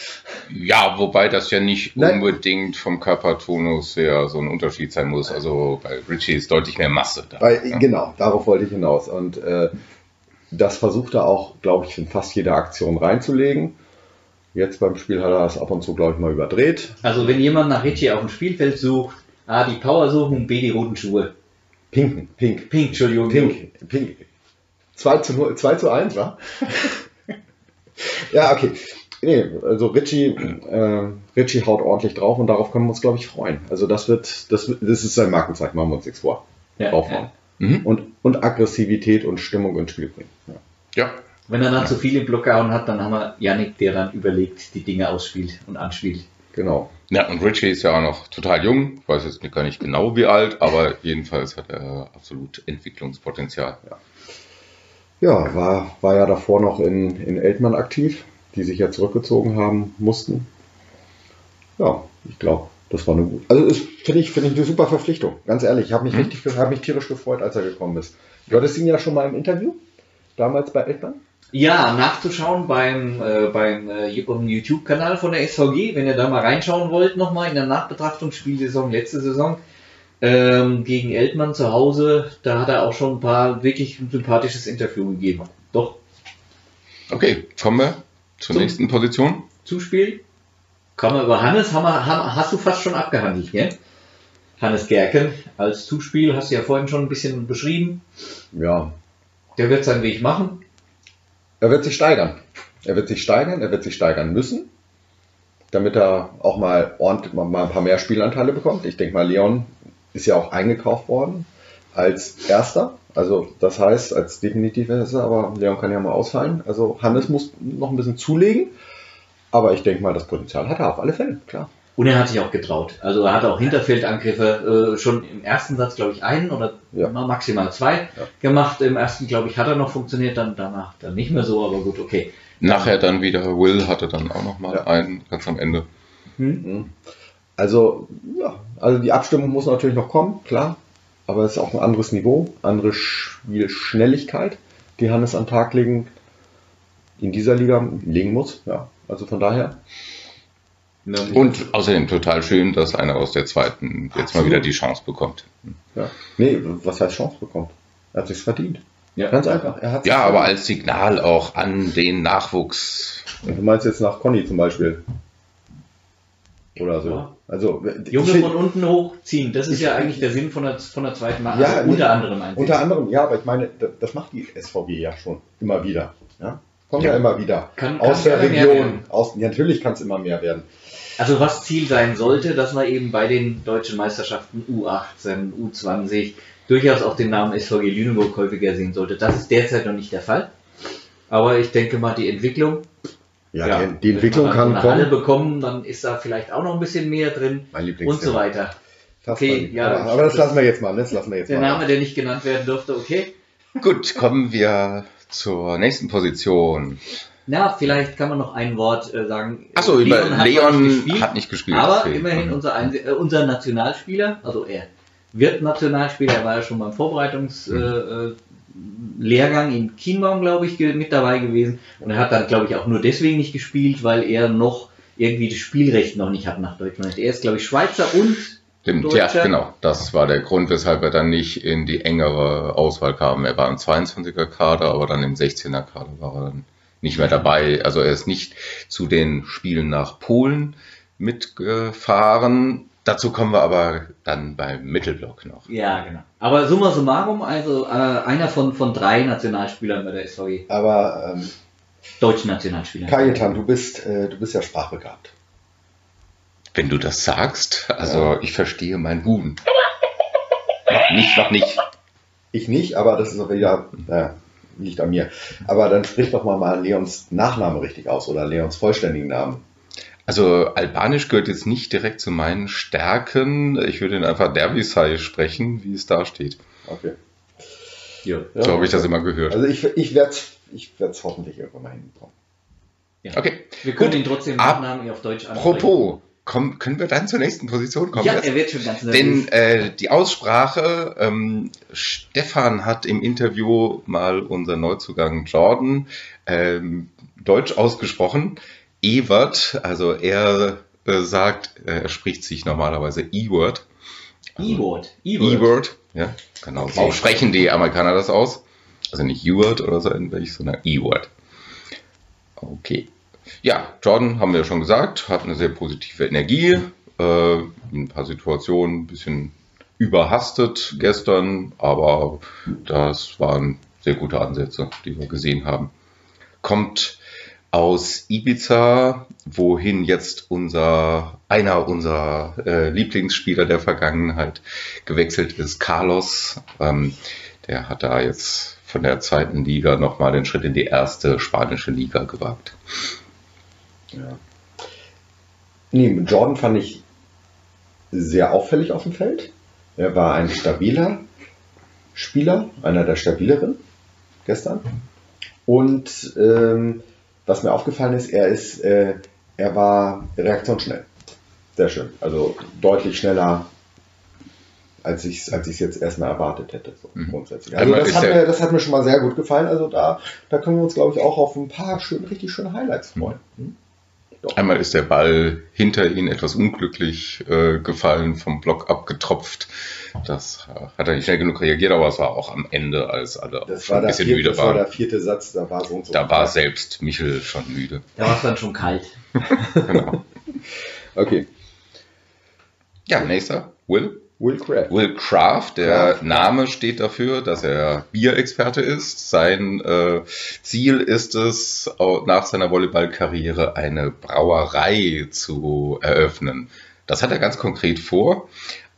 Ja, wobei das ja nicht Nein. unbedingt vom Körpertonus her so ein Unterschied sein muss. Also bei Richie ist deutlich mehr Masse da. Weil, ja. Genau, darauf wollte ich hinaus. Und äh, das versucht er auch, glaube ich, in fast jede Aktion reinzulegen. Jetzt beim Spiel hat er das ab und zu, glaube ich, mal überdreht. Also wenn jemand nach Richie auf dem Spielfeld sucht, A, die Power suchen und B, die roten Schuhe. Pinken, pink, Pink, Entschuldigung. pink, pink. 2 zu, 0, 2 zu 1, wa? ja, okay. Nee, also Richie, äh, Richie haut ordentlich drauf und darauf können wir uns, glaube ich, freuen. Also das wird, das, wird- das ist sein Markenzeichen, machen wir uns nichts vor. Ja, draufhauen. ja. Mhm. Und, und Aggressivität und Stimmung ins Spiel bringen. Ja. Ja, Wenn er dann zu viel im Block gehauen hat, dann haben wir Yannick, der dann überlegt, die Dinge ausspielt und anspielt. Genau. Ja, und Richie ist ja auch noch total jung. Ich weiß jetzt gar nicht genau wie alt, aber jedenfalls hat er absolut Entwicklungspotenzial. Ja, war, war ja davor noch in, in Eltmann aktiv, die sich ja zurückgezogen haben mussten. Ja, ich glaube, das war eine gute. Also finde ich, finde ich eine super Verpflichtung. Ganz ehrlich, ich habe mich Mhm. richtig, habe mich tierisch gefreut, als er gekommen ist. Du hattest ihn ja schon mal im Interview, damals bei Eltmann. Ja, nachzuschauen beim, äh, beim äh, YouTube-Kanal von der SVG, wenn ihr da mal reinschauen wollt, nochmal in der Nachbetrachtung Spielsaison, letzte Saison, ähm, gegen Eltmann zu Hause, da hat er auch schon ein paar wirklich ein sympathisches Interview gegeben. Doch, Okay, kommen wir zur Zum- nächsten Position. Zuspiel. Kann man über Hannes, haben wir, haben, hast du fast schon abgehandelt, gell? Hannes Gerken als Zuspiel, hast du ja vorhin schon ein bisschen beschrieben. Ja, Der wird seinen Weg machen. er wird sich steigern. Er wird sich steigern, er wird sich steigern müssen, damit er auch mal ordentlich mal mal ein paar mehr Spielanteile bekommt. Ich denke mal, Leon ist ja auch eingekauft worden. als Erster. Also das heißt, als definitiv Erster, aber Leon kann ja mal ausfallen. Also Hannes muss noch ein bisschen zulegen. Aber ich denke mal, das Potenzial hat er auf alle Fälle, klar. Und er hat sich auch getraut. Also er hat auch Hinterfeldangriffe äh, schon im ersten Satz, glaube ich, einen oder Ja. maximal zwei Ja. gemacht. Im ersten, glaube ich, hat er noch funktioniert, dann danach dann nicht mehr so, aber gut, okay. Nachher dann wieder Will hatte dann auch noch mal Ja. einen ganz am Ende. Also, ja, also die Abstimmung muss natürlich noch kommen, klar. Aber es ist auch ein anderes Niveau, andere Spielschnelligkeit, die Hannes an den Tag legen, in dieser Liga legen muss. Ja, also von daher. Und außerdem total schön, dass einer aus der zweiten jetzt mal Absolut. wieder die Chance bekommt. Ja. Nee, was heißt Chance bekommt? Er hat sich's verdient. Ja. Ganz einfach. Er hat's Ja, aber verdient. als Signal auch an den Nachwuchs. Du meinst jetzt nach Conny zum Beispiel. Oder so. Ja. Also, Junge ich- von unten hochziehen, das ist ja eigentlich der Sinn von der, von der zweiten Mal. Ja, also unter anderem ein. Unter anderem, ja, aber ich meine, da- das macht die SVG ja schon immer wieder. Ja? Kommt ja, Ja. immer wieder. Kann- aus der Region. Aus, ja, natürlich kann es immer mehr werden. Also was Ziel sein sollte, dass man eben bei den deutschen Meisterschaften U18, U20 durchaus auch den Namen SVG Lüneburg häufiger sehen sollte. Das ist derzeit noch nicht der Fall. Aber ich denke mal, die Entwicklung, Ja, die, die Entwicklung wenn wir kann dann so eine Halle kommen. bekommen, dann ist da vielleicht auch noch ein bisschen mehr drin Mein und Lieblingsthema. so weiter. Fast Okay, ja, aber, aber das lassen wir jetzt mal. Das lassen wir jetzt Der mal. Name, der nicht genannt werden durfte, okay. Gut, kommen wir zur nächsten Position. Na, vielleicht kann man noch ein Wort äh, sagen. Achso, über hat Leon, nicht gespielt, hat nicht gespielt. Aber Okay. immerhin unser, Einse- äh, unser Nationalspieler, also er wird Nationalspieler, er war ja schon beim Vorbereitungslehrgang äh, äh, Lehrgang in Chiembaum, glaube ich, mit dabei gewesen. Und er hat dann, glaube ich, auch nur deswegen nicht gespielt, weil er noch irgendwie das Spielrecht noch nicht hat nach Deutschland. Er ist, glaube ich, Schweizer und Stimmt, ja, genau. Das war der Grund, weshalb er dann nicht in die engere Auswahl kam. Er war im 22er Kader, aber dann im 16er Kader war er dann nicht mehr dabei. Also er ist nicht zu den Spielen nach Polen mitgefahren. Dazu kommen wir aber dann beim Mittelblock noch. ja, genau. Aber summa summarum, also äh, einer von, von drei Nationalspielern bei der SVG, Aber ähm, deutschen Nationalspielern. Kajetan, du bist, äh, du bist ja sprachbegabt. Wenn du das sagst, also ich verstehe meinen Buben. Noch nicht, noch nicht. Ich nicht, aber das ist auch wieder, naja, liegt an mir. Aber dann sprich doch mal, mal Leons Nachname richtig aus oder Leons vollständigen Namen. Also Albanisch gehört jetzt nicht direkt zu meinen Stärken. Ich würde ihn einfach Derbysai sprechen, wie es da steht. Okay. Ja. so habe ich das immer gehört. Also ich, ich werde es ich werd's hoffentlich irgendwann mal hinbekommen. Okay. Wir können Gut. ihn trotzdem Nachnamen auf Deutsch ansprechen. Apropos, komm, können wir dann zur nächsten Position kommen? Ja, jetzt? er wird schon ganz Denn nervös. äh, die Aussprache, ähm, Stefan hat im Interview mal unser Neuzugang Jordan ähm, deutsch ausgesprochen. Ewert, also er äh, sagt, äh, er spricht sich normalerweise E-Word. E-Word. E-Word. E-Word, ja, genau. So sprechen die Amerikaner das aus. Also nicht U-Word oder so ähnlich, sondern E-Word. Okay. Ja, Jordan haben wir ja schon gesagt, hat eine sehr positive Energie. Äh, in ein paar Situationen ein bisschen überhastet gestern, aber das waren sehr gute Ansätze, die wir gesehen haben. Kommt aus Ibiza, wohin jetzt unser einer unserer äh, Lieblingsspieler der Vergangenheit gewechselt ist, Carlos. Ähm, der hat da jetzt von der zweiten Liga nochmal den Schritt in die erste spanische Liga gewagt. Ja. Nee, Jordan fand ich sehr auffällig auf dem Feld. Er war ein stabiler Spieler, einer der stabileren gestern. Und ähm, was mir aufgefallen ist, er ist, äh, er war reaktionsschnell. Sehr schön. Also deutlich schneller, als ich es als ich's jetzt erstmal erwartet hätte. So Mhm. grundsätzlich. Also Einmal das hat, mir, das hat mir schon mal sehr gut gefallen. Also da, da können wir uns, glaube ich, auch auf ein paar schön, richtig schöne Highlights freuen. Hm? Doch. Einmal ist der Ball hinter ihn etwas unglücklich äh, gefallen, vom Block abgetropft. Das äh, hat er nicht schnell genug reagiert, aber es war auch am Ende, als alle Das schon war, ein bisschen vierte, müde das war der waren. vierte Satz, da war so und so. Da war selbst Michel schon müde. Da war es dann schon kalt. [laughs] Genau. [laughs] Okay. Ja, nächster. Will. Will Craft. Will Craft, der Craft. Name steht dafür, dass er Bierexperte ist. Sein äh, Ziel ist es, nach seiner Volleyballkarriere eine Brauerei zu eröffnen. Das hat er ganz konkret vor.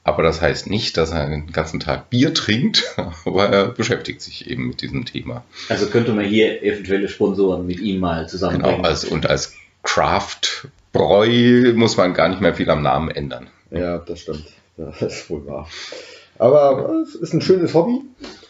Aber das heißt nicht, dass er den ganzen Tag Bier trinkt, [laughs] aber er beschäftigt sich eben mit diesem Thema. Also könnte man hier eventuelle Sponsoren mit ihm mal Genau, zusammenbringen. als, und als Craft-Bräu muss man gar nicht mehr viel am Namen ändern. Ja, das stimmt. Das [laughs] ist wohl wahr. Aber es ist ein schönes Hobby.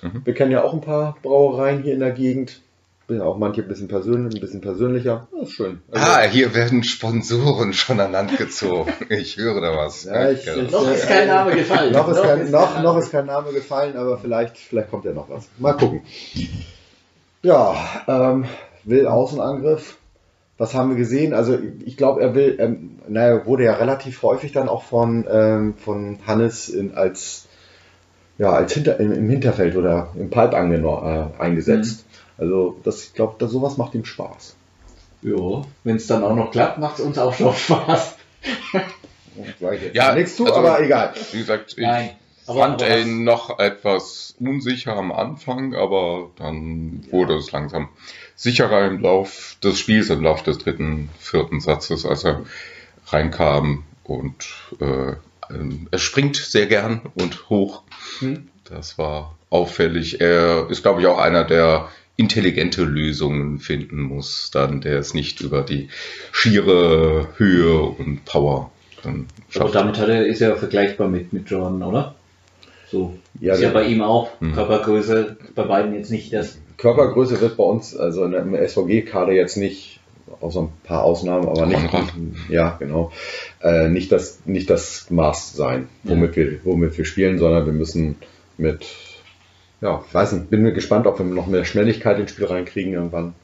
Mhm. Wir kennen ja auch ein paar Brauereien hier in der Gegend. Bin auch manche ein bisschen, persönlich, ein bisschen persönlicher. Das ist schön. Also, Ah, hier werden Sponsoren schon an Land gezogen. [laughs] Ich höre da was. Ja, ich- ich- noch ist kein Name gefallen. noch, ist kein, noch, noch Name. ist kein Name gefallen, aber vielleicht, vielleicht kommt ja noch was. Mal gucken. Ja, ähm, will Außenangriff. Was haben wir gesehen? Also ich glaube, er will, ähm, naja, wurde ja relativ häufig dann auch von, ähm, von Hannes in, als, ja, als Hinter, im, im Hinterfeld oder im Pipe äh, eingesetzt. Also das, ich glaube, das, sowas macht ihm Spaß. Jo, wenn es dann auch noch klappt, macht es uns auch schon [laughs] Spaß. Ja, nichts zu, also- aber egal. Wie gesagt, ich Nein, aber- fand ihn noch etwas unsicher am Anfang, aber dann wurde es langsam sicherer im Lauf des Spiels, im Lauf des dritten, vierten Satzes, als er reinkam und äh, ähm, er springt sehr gern und hoch. Hm. Das war auffällig. Er ist, glaube ich, auch einer, der intelligente Lösungen finden muss, dann der es nicht über die schiere Höhe und Power dann Aber schafft. damit hat er, ist er vergleichbar mit, mit Jordan, oder? So. Ja, ist ja der- bei ihm auch. Mhm. Körpergröße bei beiden jetzt nicht das. Körpergröße wird bei uns, also in der- im SVG-Kader jetzt nicht, außer ein paar Ausnahmen, aber nicht, ja, genau, äh, nicht, das, nicht das Maß sein, womit, wir, womit wir spielen, sondern wir müssen mit, ja, ich weiß nicht, bin mir gespannt, ob wir noch mehr Schnelligkeit ins Spiel reinkriegen irgendwann.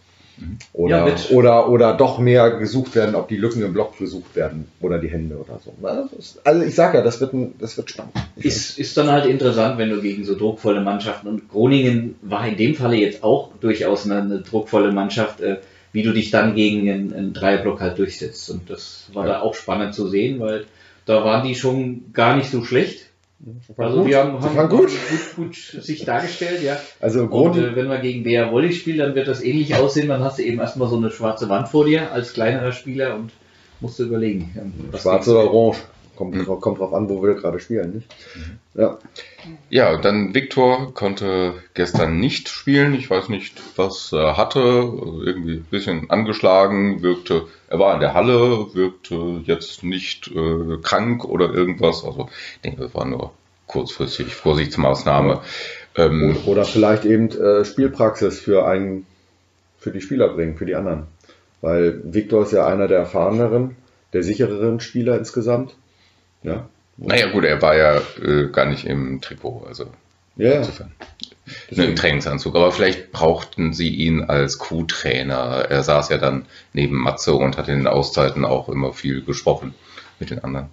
Oder, Ja, mit- oder, oder doch mehr gesucht werden, ob die Lücken im Block gesucht werden oder die Hände oder so. Also ich sag ja, das wird, ein, das wird spannend. Ist, ist dann halt interessant, wenn du gegen so druckvolle Mannschaften und Groningen war in dem Falle jetzt auch durchaus eine, eine druckvolle Mannschaft, äh, wie du dich dann gegen einen, einen Dreierblock halt durchsetzt. Und das war Ja. da auch spannend zu sehen, weil da waren die schon gar nicht so schlecht. Also haben, Sie haben waren gut. gut, gut sich dargestellt, ja. Also Und Grund, äh, wenn man gegen BR Volley spielt, dann wird das ähnlich aussehen. Dann hast du eben erstmal so eine schwarze Wand vor dir als kleinerer Spieler und musst du überlegen. ähm, schwarz oder orange. Kommt, drauf- kommt drauf an, wo wir gerade spielen. Nicht? Ja. Ja, und dann Viktor konnte gestern nicht spielen. Ich weiß nicht, was er hatte. Irgendwie ein bisschen angeschlagen, wirkte, er war in der Halle, wirkte jetzt nicht äh, krank oder irgendwas. Also ich denke, das war nur kurzfristig Vorsichtsmaßnahme. Ähm, Oder vielleicht eben äh, Spielpraxis für einen, für die Spieler bringen, für die anderen. Weil Viktor ist ja einer der erfahreneren, der sichereren Spieler insgesamt. Ja. naja gut, er war ja äh, gar nicht im Trikot, also Ja, ja. insofern. Nur im Trainingsanzug, aber vielleicht brauchten sie ihn als Co-Trainer. Er saß ja dann neben Matze und hat in den Auszeiten auch immer viel gesprochen mit den anderen.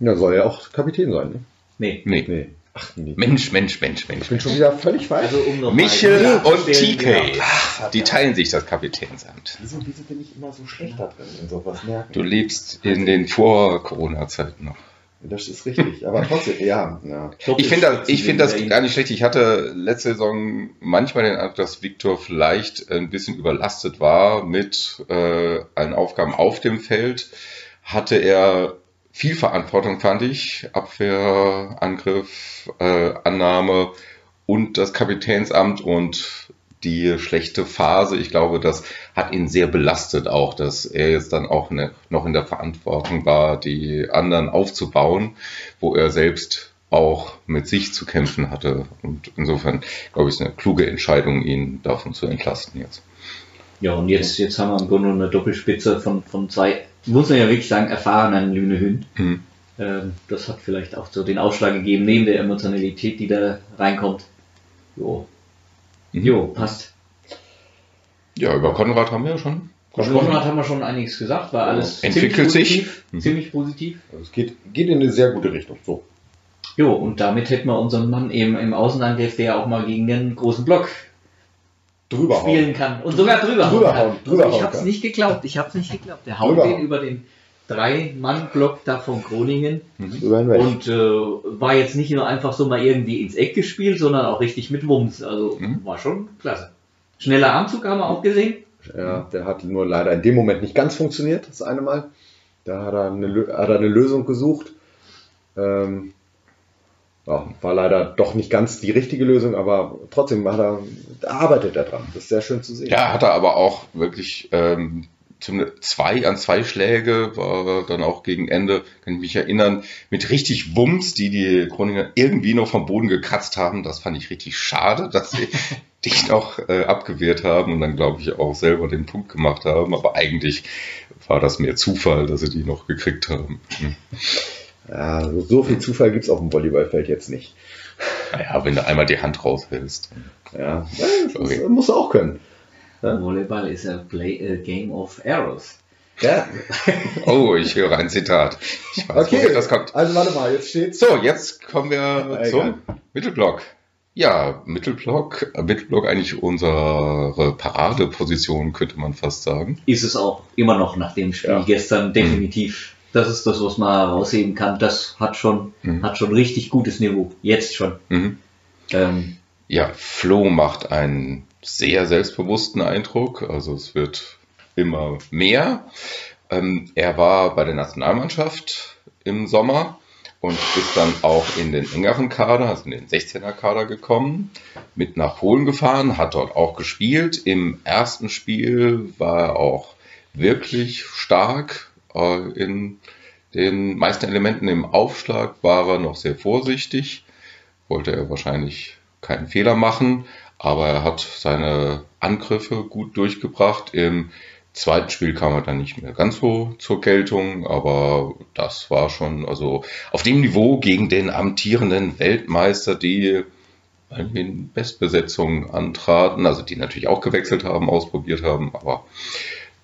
ja, soll ja auch Kapitän sein. Ne? Nee. Nee. Nee. Ach, nee. Mensch, Mensch, Mensch, Mensch. Ich bin schon wieder völlig falsch. Also um Michel mal und TK, genau. die teilen sich das Kapitänsamt. wieso, wieso bin ich immer so schlecht da drin, in sowas merken? Du lebst in den Vor-Corona-Zeiten noch. Das ist richtig, aber trotzdem, ja. ja. Ich finde das, ich finde das gar nicht schlecht. Ich hatte letzte Saison manchmal den Eindruck, dass Viktor vielleicht ein bisschen überlastet war mit äh, allen Aufgaben auf dem Feld. Hatte er viel Verantwortung, fand ich. Abwehr, Angriff, äh, Annahme und das Kapitänsamt und die schlechte Phase. Ich glaube, das hat ihn sehr belastet auch, dass er jetzt dann auch ne, noch in der Verantwortung war, die anderen aufzubauen, wo er selbst auch mit sich zu kämpfen hatte. Und insofern, glaube ich, ist eine kluge Entscheidung, ihn davon zu entlasten jetzt. Ja, und jetzt, jetzt haben wir im Grunde eine Doppelspitze von, von zwei, muss man ja wirklich sagen, erfahrenen Lüne Hünd. Mhm. Ähm, das hat vielleicht auch so den Ausschlag gegeben, neben der Emotionalität, die da reinkommt. Jo. Mhm. Jo, passt. Ja, über Konrad haben wir ja schon. Von Konrad haben wir schon einiges gesagt, war alles Entwickelt ziemlich sich. positiv. Mhm. Ziemlich positiv. Also es geht, geht in eine sehr gute Richtung. So. Jo, und damit hätten wir unseren Mann eben im Außenangriff, der auch mal gegen den großen Block Drüber spielen kann. Und sogar drüber, Drüber kann. hauen, drüber also ich hauen hab's kann. nicht geglaubt, ich hab's nicht geglaubt. Der haut Drüber den hauen. über den Drei-Mann-Block da von Groningen hinweg. und äh, war jetzt nicht nur einfach so mal irgendwie ins Eck gespielt, sondern auch richtig mit Wumms. Also Mhm. war schon klasse. Schneller Armzug haben wir auch gesehen. Ja, der hat nur leider in dem Moment nicht ganz funktioniert, das eine Mal. Da hat er eine, hat er eine Lösung gesucht. Ähm, Ja, war leider doch nicht ganz die richtige Lösung, aber trotzdem hat er, arbeitet er dran. Das ist sehr schön zu sehen. Ja, hat er aber auch wirklich ähm, zum zwei an zwei Schläge war er dann auch gegen Ende, kann ich mich erinnern, mit richtig Wumms, die die Groninger irgendwie noch vom Boden gekratzt haben. Das fand ich richtig schade, dass sie [laughs] dich noch äh, abgewehrt haben und dann glaube ich auch selber den Punkt gemacht haben. Aber eigentlich war das mehr Zufall, dass sie die noch gekriegt haben. Hm. Ja, so, so viel Zufall gibt's auf dem Volleyballfeld jetzt nicht. Naja, wenn du einmal die Hand raushältst. Ja, das Okay. ist, muss er auch können. Volleyball ist a, play, a game of arrows. Ja, [laughs] Oh, ich höre ein Zitat. Ich weiß, okay. das kommt. Also warte mal, jetzt steht's. So, jetzt kommen wir Egal. zum Mittelblock. Ja, Mittelblock, äh, Mittelblock eigentlich unsere Paradeposition, könnte man fast sagen. Ist es auch immer noch nach dem Spiel Ja. gestern definitiv. Das ist das, was man herausheben kann. Das hat schon, Mhm. hat schon richtig gutes Niveau. Jetzt schon. Mhm. Ähm, Ja, Flo macht einen sehr selbstbewussten Eindruck. Also es wird immer mehr. Ähm, er war bei der Nationalmannschaft im Sommer und ist dann auch in den engeren Kader, also in den 16er Kader gekommen, mit nach Polen gefahren, hat dort auch gespielt. Im ersten Spiel war er auch wirklich stark äh, in den meisten Elementen. Im Aufschlag war er noch sehr vorsichtig, wollte er wahrscheinlich keinen Fehler machen, aber er hat seine Angriffe gut durchgebracht. Im zweiten Spiel kam er dann nicht mehr ganz so zur Geltung, aber das war schon also auf dem Niveau gegen den amtierenden Weltmeister, die in Bestbesetzung antraten, also die natürlich auch gewechselt haben, ausprobiert haben, aber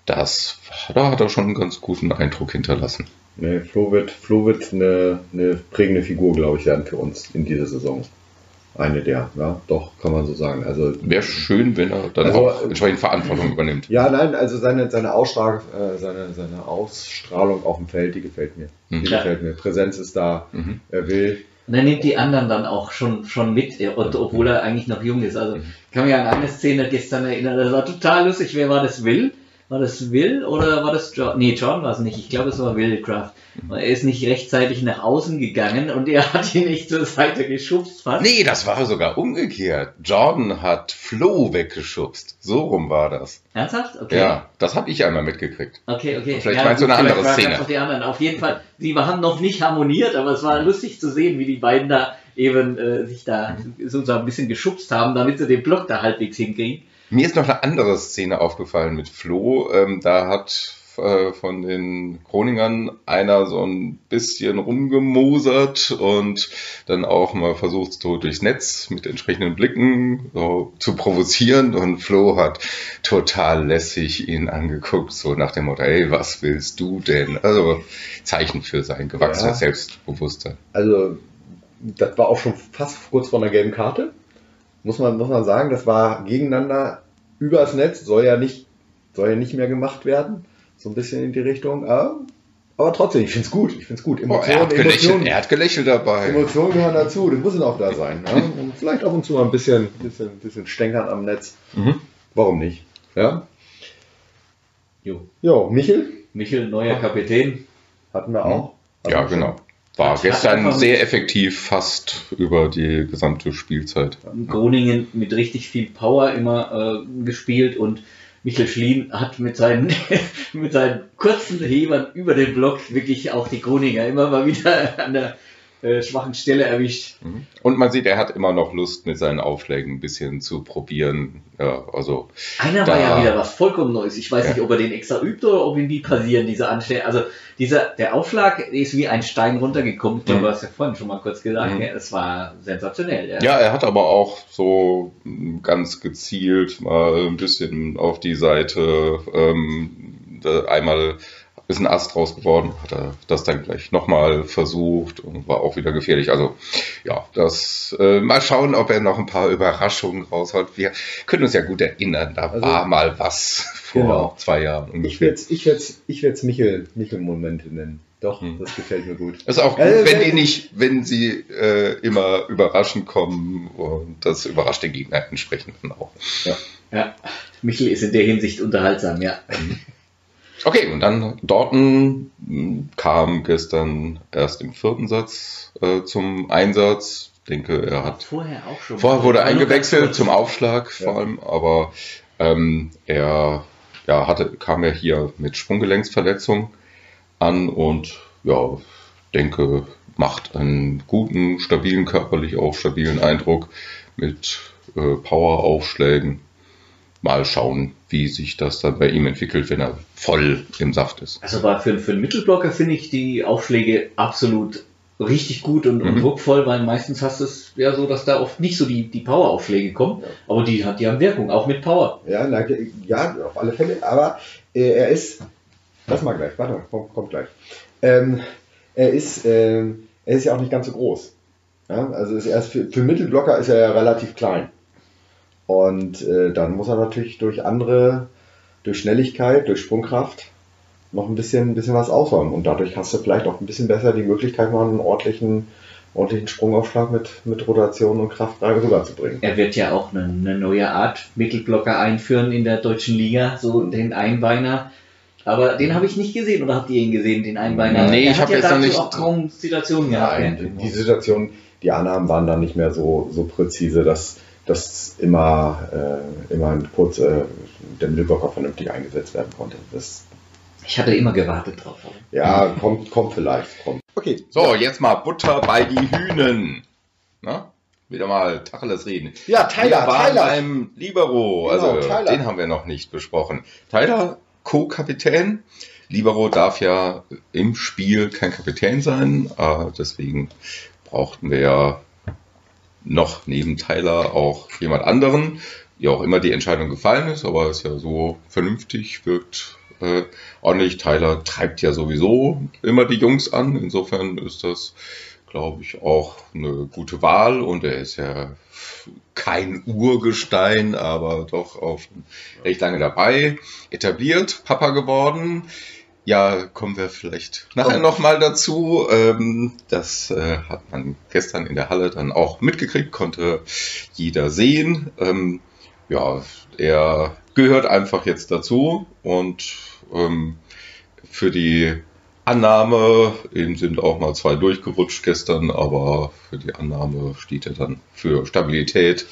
das, da hat er schon einen ganz guten Eindruck hinterlassen. Nee, Flo wird, Flo wird eine, eine prägende Figur, glaube ich, werden für uns in dieser Saison. Eine der, ja, doch, kann man so sagen. Also, Wäre schön, wenn er dann Also, auch entsprechend Verantwortung übernimmt. ja, nein, also seine, seine, Ausstrahl, äh, seine, seine Ausstrahlung auf dem Feld, die gefällt mir. Die Mhm. Ja. gefällt mir. Präsenz ist da, Mhm. er will. und er nimmt die anderen dann auch schon, schon mit, äh, und, obwohl er eigentlich noch jung ist. Also, ich kann mich an eine Szene gestern erinnern, das war total lustig. Wer war das? Will? War das Will oder war das John? Nee, John war es nicht. Ich glaube, es war Will Kraft. Und Er ist nicht rechtzeitig nach außen gegangen und er hat ihn nicht zur Seite geschubst fast. Nee, das war sogar umgekehrt. Jordan hat Flo weggeschubst. So rum war das. Ernsthaft? Okay. Ja, das habe ich einmal mitgekriegt. Okay, okay. Vielleicht meinst du eine andere Szene. auch Die anderen. Auf jeden Fall, die haben noch nicht harmoniert, aber es war lustig zu sehen, wie die beiden da eben äh, sich da so ein bisschen geschubst haben, damit sie den Block da halbwegs hinkriegen. Mir ist noch eine andere Szene aufgefallen mit Flo. Ähm, da hat äh, von den Chroningern einer so ein bisschen rumgemosert und dann auch mal versucht, so durchs Netz mit entsprechenden Blicken so zu provozieren. Und Flo hat total lässig ihn angeguckt, so nach dem Motto, hey, was willst du denn? Also Zeichen für sein gewachsenes Ja. Selbstbewusstsein. Also, das war auch schon fast kurz vor einer gelben Karte. Muss man, muss man sagen, das war gegeneinander übers Netz, soll ja nicht, soll ja nicht mehr gemacht werden. So ein bisschen in die Richtung. Aber, aber trotzdem, ich finde es gut. Ich finde es gut. Oh, Emotionen, er, hat gelächelt, Emotionen, er hat gelächelt dabei. Emotionen gehören dazu, die müssen auch da sein. Ja? Und vielleicht ab und zu mal ein bisschen, bisschen, bisschen stänkern am Netz. Mhm. Warum nicht? Ja? Jo. Jo, Michel Michel, neuer Kapitän. hatten wir auch. Ja, Hatten wir genau. War gestern sehr effektiv, fast über die gesamte Spielzeit. Groningen mit richtig viel Power immer äh, gespielt und Michel Schlien hat mit seinen, [laughs] mit seinen kurzen Hebern über den Block wirklich auch die Groninger immer mal wieder an der äh, schwachen Stelle erwischt. Und man sieht, er hat immer noch Lust, mit seinen Aufschlägen ein bisschen zu probieren. Ja, also, Einer war ja wieder was vollkommen Neues. Ich weiß Ja. nicht, ob er den extra übt oder ob ihm die passieren, diese Anschläge. Also dieser, der Aufschlag ist wie ein Stein runtergekommen. Mhm. Du hast ja vorhin schon mal kurz gesagt, Mhm. ja, es war sensationell. Ja. ja, er hat aber auch so ganz gezielt mal ein bisschen auf die Seite ähm, einmal ist ein Ast raus geworden, hat er das dann gleich nochmal versucht und war auch wieder gefährlich. Also ja, das äh, mal schauen, ob er noch ein paar Überraschungen raushaut. Wir können uns ja gut erinnern, da Also- war mal was vor Genau. zwei Jahren Ich ungefähr. werde es ich werd's, ich werd's Michel, Michel-Momente nennen. Doch, Hm. das gefällt mir gut. ist auch gut, Äh, wenn die nicht, wenn sie äh, immer überraschend kommen und das überrascht den Gegner entsprechend dann auch. Ja. Michel ist in der Hinsicht unterhaltsam, ja. Okay, und dann Dorton mh, kam gestern erst im vierten Satz äh, zum Einsatz. denke, er hat Vorher auch schon. Vorher wurde eingewechselt zum Aufschlag vor Ja. allem, aber ähm, er ja, hatte, kam ja hier mit Sprunggelenksverletzung an und ja, denke, macht einen guten, stabilen, körperlich auch stabilen Eindruck mit äh, Poweraufschlägen. Mal schauen, wie sich das dann bei ihm entwickelt, wenn er voll im Saft ist. Also für, für einen Mittelblocker finde ich die Aufschläge absolut richtig gut und, und Mhm. druckvoll, weil meistens hast du es ja so, dass da oft nicht so die, die Power-Aufschläge kommen, aber die, hat, die haben Wirkung, auch mit Power. Ja, na, ja, auf alle Fälle. Aber äh, er ist, das mal gleich, warte, mal, kommt, kommt gleich. Ähm, er ist, ähm, er ist ja auch nicht ganz so groß. Ja, also ist erst für, für Mittelblocker ist er ja relativ klein. Und äh, dann muss er natürlich durch andere, durch Schnelligkeit, durch Sprungkraft noch ein bisschen, ein bisschen was ausräumen. Und dadurch hast du vielleicht auch ein bisschen besser die Möglichkeit, mal einen ordentlichen, ordentlichen Sprungaufschlag mit, mit Rotation und Kraft rüberzubringen. Er wird ja auch eine, eine neue Art Mittelblocker einführen in der deutschen Liga, so den Einbeiner. Aber den habe ich nicht gesehen oder habt ihr ihn gesehen, den Einbeiner? Nee, er ich hat hab ja jetzt noch nicht- auch kaum Situationen gehabt. Nein, die, die Situation, die Annahmen waren dann nicht mehr so, so präzise, dass, dass immer, äh, immer kurz äh, der Mittelblocker vernünftig eingesetzt werden konnte. Das, Ich hatte immer gewartet drauf. ja, kommt, kommt vielleicht. Kommt. Okay, So, jetzt mal Butter bei die Hühnen. Na? Wieder mal Tacheles reden. Ja, Tyler, Wir waren Tyler. beim Libero, Genau, also Tyler. den haben wir noch nicht besprochen. Tyler, Co-Kapitän. Libero darf ja im Spiel kein Kapitän sein, äh, deswegen brauchten wir ja noch neben Tyler auch jemand anderen, wie auch immer die Entscheidung gefallen ist, aber ist ja so vernünftig, wirkt äh, ordentlich. Tyler treibt ja sowieso immer die Jungs an, insofern ist das, glaube ich, auch eine gute Wahl und er ist ja kein Urgestein, aber doch auch schon recht lange dabei, etabliert, Papa geworden. Ja, kommen wir vielleicht nachher nochmal dazu. Ähm, das äh, hat man gestern in der Halle dann auch mitgekriegt, konnte jeder sehen. Ähm, ja, er gehört einfach jetzt dazu und ähm, für die Annahme, eben sind auch mal zwei durchgerutscht gestern, aber für die Annahme steht er dann für Stabilität.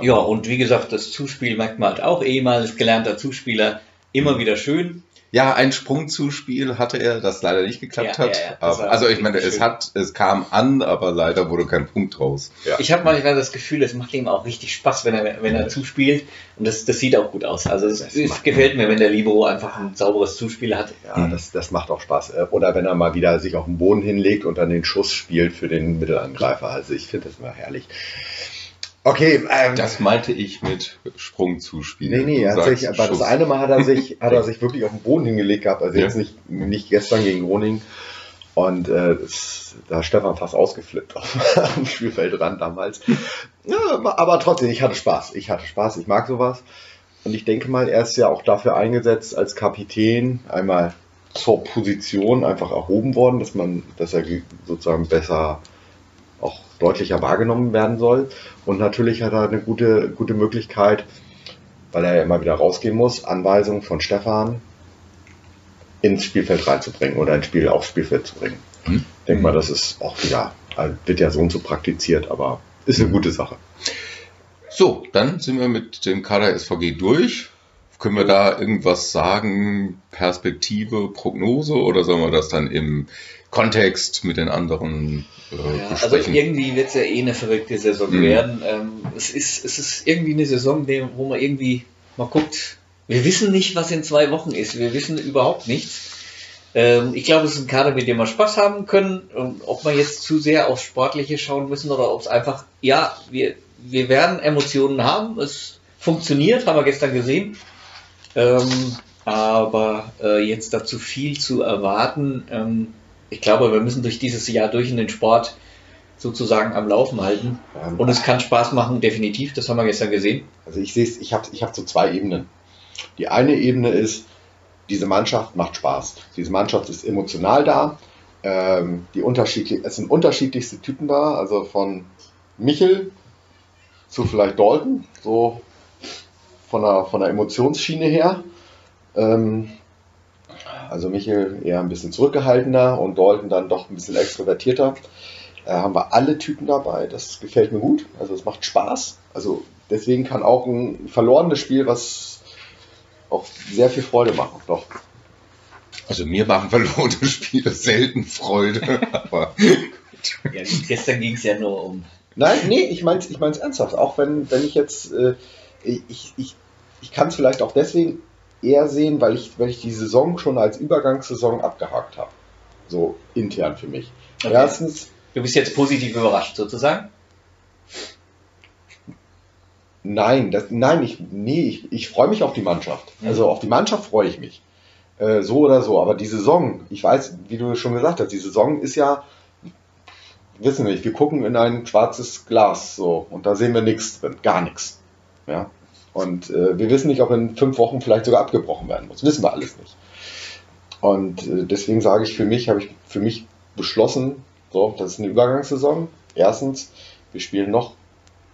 Ja, und wie gesagt, das Zuspiel merkt man halt auch ehemals gelernter Zuspieler immer wieder schön. Ja, ein Sprungzuspiel hatte er, das leider nicht geklappt Ja, hat. ja, aber, also ich meine, es schön. hat, es kam an, aber leider wurde kein Punkt draus. Ja. Ich habe manchmal das Gefühl, es macht ihm auch richtig Spaß, wenn er, wenn er zuspielt. Und das, das sieht auch gut aus. Also es, es gefällt mir, wenn der Libero einfach ein sauberes Zuspiel hat. Ja, das, das macht auch Spaß. Äh, Oder wenn er mal wieder sich auf den Boden hinlegt und dann den Schuss spielt für den Mittelangreifer. Also ich finde das immer herrlich. Okay, ähm, Das meinte ich mit Sprungzuspiel. Nee, nee, Du er hat sich, aber das eine Mal hat er sich, [laughs] hat er sich wirklich auf den Boden hingelegt gehabt, also Ja. jetzt nicht, nicht gestern gegen Groningen. Und äh, das, da ist Stefan fast ausgeflippt auf, [laughs] am Spielfeldrand damals. Ja, aber trotzdem, ich hatte Spaß. Ich hatte Spaß, ich mag sowas. Und ich denke mal, er ist ja auch dafür eingesetzt als Kapitän, einmal zur Position einfach erhoben worden, dass man, dass er sozusagen besser auch deutlicher wahrgenommen werden soll. Und natürlich hat er eine gute, gute Möglichkeit, weil er ja immer wieder rausgehen muss, Anweisungen von Stefan ins Spielfeld reinzubringen oder ins Spiel aufs Spielfeld zu bringen. Mhm. Ich denke mal, das ist auch wieder, wird ja so und so praktiziert, aber ist eine gute Sache. So, dann sind wir mit dem Kader SVG durch. Können wir da irgendwas sagen? Perspektive, Prognose oder sollen wir das dann im Kontext mit den anderen äh, Ja, also irgendwie wird es ja eh eine verrückte Saison Mhm. werden. Ähm, es, ist, es ist irgendwie eine Saison, wo man irgendwie mal guckt. Wir wissen nicht, was in zwei Wochen ist. Wir wissen überhaupt nichts. Ähm, ich glaube, es ist ein Kader, mit dem wir Spaß haben können. Und ob wir jetzt zu sehr aufs Sportliche schauen müssen oder ob es einfach, ja, wir, wir werden Emotionen haben. Es funktioniert, haben wir gestern gesehen. Ähm, aber äh, jetzt dazu viel zu erwarten, ähm, ich glaube, wir müssen durch dieses Jahr durch in den Sport sozusagen am Laufen halten. Ähm, Und es kann Spaß machen, definitiv. Das haben wir gestern gesehen. Also ich sehe es, ich habe ich hab so zwei Ebenen. Die eine Ebene ist, diese Mannschaft macht Spaß. Diese Mannschaft ist emotional da. Ähm, die unterschiedlich, es sind unterschiedlichste Typen da, also von Michel zu vielleicht Dalton, so von der, von der Emotionsschiene her. Ähm, also Michel eher ein bisschen zurückgehaltener und Dalton dann doch ein bisschen extrovertierter. Äh, haben wir alle Typen dabei. Das gefällt mir gut. Also es macht Spaß. Also deswegen kann auch ein verlorenes Spiel was auch sehr viel Freude machen. Doch. Also mir machen verlorene [laughs] Spiele selten Freude, [laughs] aber Ja, gestern ging es ja nur um. Nein, nee, ich meine es ich mein's ernsthaft. Auch wenn, wenn ich jetzt, äh, ich, ich, ich kann es vielleicht auch deswegen eher sehen, weil ich, weil ich die Saison schon als Übergangssaison abgehakt habe. So intern für mich. Okay. Erstens, Du bist jetzt positiv überrascht sozusagen. nein, das, nein, ich, nee, ich, ich freue mich auf die Mannschaft. Mhm. Also auf die Mannschaft freue ich mich. Äh, so oder so. Aber die Saison, ich weiß, wie du schon gesagt hast, die Saison ist ja, wissen wir nicht, wir gucken in ein schwarzes Glas so und da sehen wir nichts drin, gar nichts. Ja. Und äh, wir wissen nicht, ob in fünf Wochen vielleicht sogar abgebrochen werden muss. Wissen wir alles nicht. Und äh, deswegen sage ich für mich, habe ich für mich beschlossen, so, das ist eine Übergangssaison. Erstens, wir spielen noch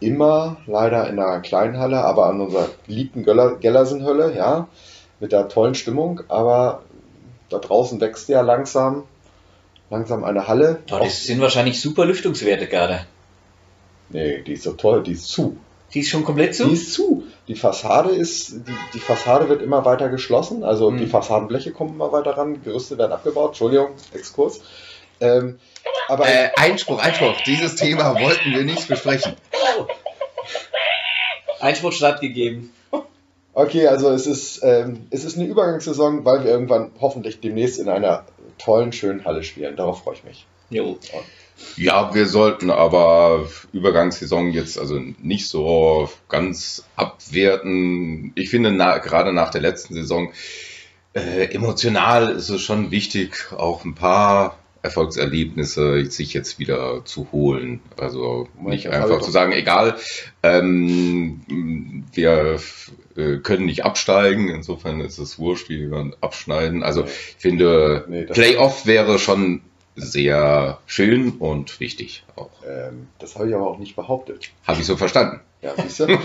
immer leider in einer kleinen Halle, aber an unserer geliebten Gellersenhölle, ja, mit der tollen Stimmung, aber da draußen wächst ja langsam, langsam eine Halle. Oh, das sind wahrscheinlich super Lüftungswerte gerade. nee, die ist so toll, die ist zu. Die ist schon komplett Die zu. ist zu. Die Fassade ist, die, die Fassade wird immer weiter geschlossen, also Mhm. die Fassadenbleche kommen immer weiter ran, Gerüste werden abgebaut, Entschuldigung, Exkurs. Ähm, aber äh, Einspruch, Einspruch. Dieses Thema wollten wir nicht besprechen. Einspruch stattgegeben. okay, also es ist, ähm, es ist eine Übergangssaison, weil wir irgendwann hoffentlich demnächst in einer tollen, schönen Halle spielen. Darauf freue ich mich. Jo. Ja, wir sollten aber Übergangssaison jetzt also nicht so ganz abwerten. Ich finde, na, gerade nach der letzten Saison, äh, emotional ist es schon wichtig, auch ein paar Erfolgserlebnisse sich jetzt wieder zu holen. Also nicht das einfach zu sagen, egal, ähm, wir äh, können nicht absteigen, insofern ist es wurscht, wie wir abschneiden. Also ich finde, Nee, Playoff wäre schon sehr schön und wichtig auch. Ähm, das habe ich aber auch nicht behauptet. Habe ich so verstanden. Ja, siehst du? [laughs]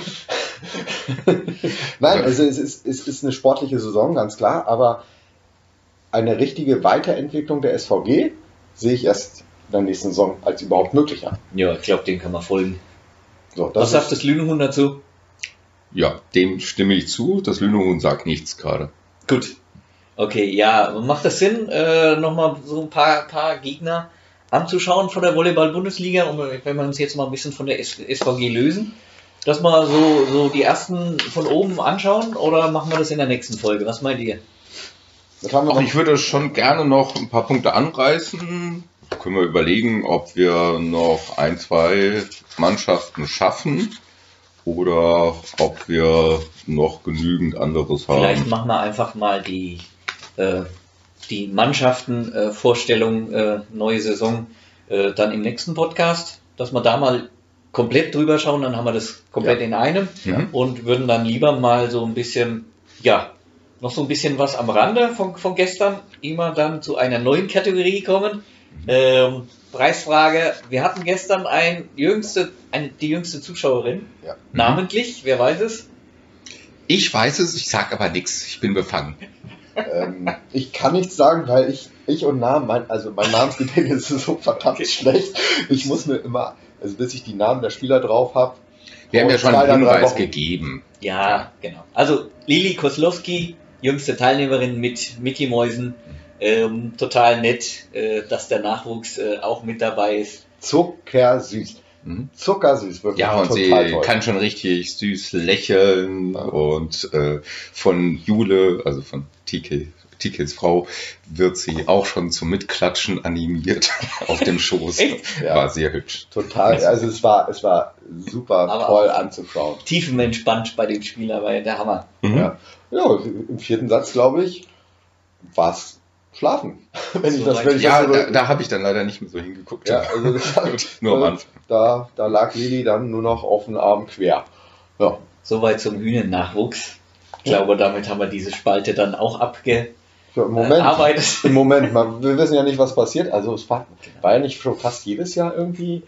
Nein, also es ist, es ist eine sportliche Saison, ganz klar, aber eine richtige Weiterentwicklung der SVG sehe ich erst in der nächsten Saison als überhaupt möglich an. Ja, ich glaube, dem kann man folgen. So, Was sagt das Lünehuhn dazu? Ja, dem stimme ich zu. Das Lünehuhn sagt nichts gerade. Gut. Okay, ja, macht das Sinn, äh, nochmal so ein paar, paar Gegner anzuschauen von der Volleyball-Bundesliga, um, wenn wir uns jetzt mal ein bisschen von der SVG lösen, dass wir so, so die ersten von oben anschauen oder machen wir das in der nächsten Folge? Was meint ihr? das haben wir Auch noch, ich würde schon gerne noch ein paar Punkte anreißen. Können wir überlegen, ob wir noch ein, zwei Mannschaften schaffen oder ob wir noch genügend anderes Vielleicht haben. machen wir einfach mal die, die Mannschaften-Vorstellung, äh, neue Saison, äh, dann im nächsten Podcast, dass wir da mal komplett drüber schauen, dann haben wir das komplett in einem Mhm. und würden dann lieber mal so ein bisschen, ja, noch so ein bisschen was am Rande von, von gestern, immer dann zu einer neuen Kategorie kommen. Ähm, Preisfrage, wir hatten gestern ein jüngste, eine, die jüngste Zuschauerin, Ja. namentlich, wer weiß es? Ich weiß es, ich sage aber nichts. Ich bin befangen. Ähm, ich kann nichts sagen, weil ich, ich und Namen, mein, also mein Namensgedächtnis [laughs] ist so verdammt schlecht. Ich muss mir immer, also bis ich die Namen der Spieler drauf habe. Wir haben ja schon einen Hinweis gegeben. Ja, genau. Also Lili Koslowski, jüngste Teilnehmerin mit Mickey Mäusen. Ähm, total nett, äh, dass der Nachwuchs äh, auch mit dabei ist. Zuckersüß. Mhm. Zuckersüß, wirklich. Ja, und sie total toll. kann schon richtig süß lächeln und äh, von Jule, also von TK, TKs Frau, wird sie auch schon zum Mitklatschen animiert [laughs] auf dem Schoß. Echt? Ja. War sehr hübsch. Total, also es war, es war super Aber toll anzuschauen. Tiefenentspannt bei dem Spieler, weil der Hammer. Mhm. Ja. ja, im vierten Satz, glaube ich, war es schlafen. [laughs] wenn ich So das, weit- wenn ich Ja, das da, da habe ich dann leider nicht mehr so hingeguckt. ja, also [laughs] das war, Nur am Anfang. da, da lag Lili dann nur noch auf den Arm quer. Ja, Soweit zum Hühnennachwuchs. Ich glaube, damit haben wir diese Spalte dann auch abgearbeitet. so, im Moment, im Moment, man, wir wissen ja nicht, was passiert. Also es war, war ja nicht schon fast jedes Jahr irgendwie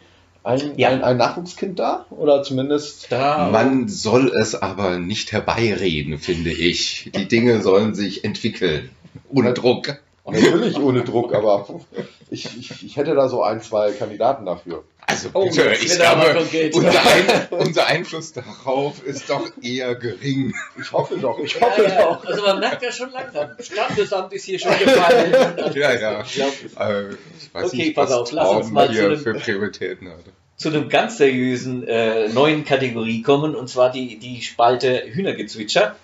ein, Ja. ein, ein Nachwuchskind da? Oder zumindest Da, Man soll es aber nicht herbeireden, finde ich. Die Dinge sollen sich entwickeln. Ohne Druck. Natürlich ohne Druck, aber ich, ich, ich hätte da so ein, zwei Kandidaten dafür. Also Oh, bitte, jetzt ich glaube, unser, Ein, [laughs] unser Einfluss darauf ist doch eher gering. Ich hoffe doch, ich Ja, hoffe ja, doch. also man merkt ja schon langsam, Standesamt ist hier schon [laughs] gefallen. Ja, ja. Ich Äh, ich weiß Okay, nicht, pass was auf, lass uns mal zu hier dem- für Prioritäten hatte. zu einem ganz seriösen äh, neuen Kategorie kommen, und zwar die, die Spalte Hühnergezwitscher.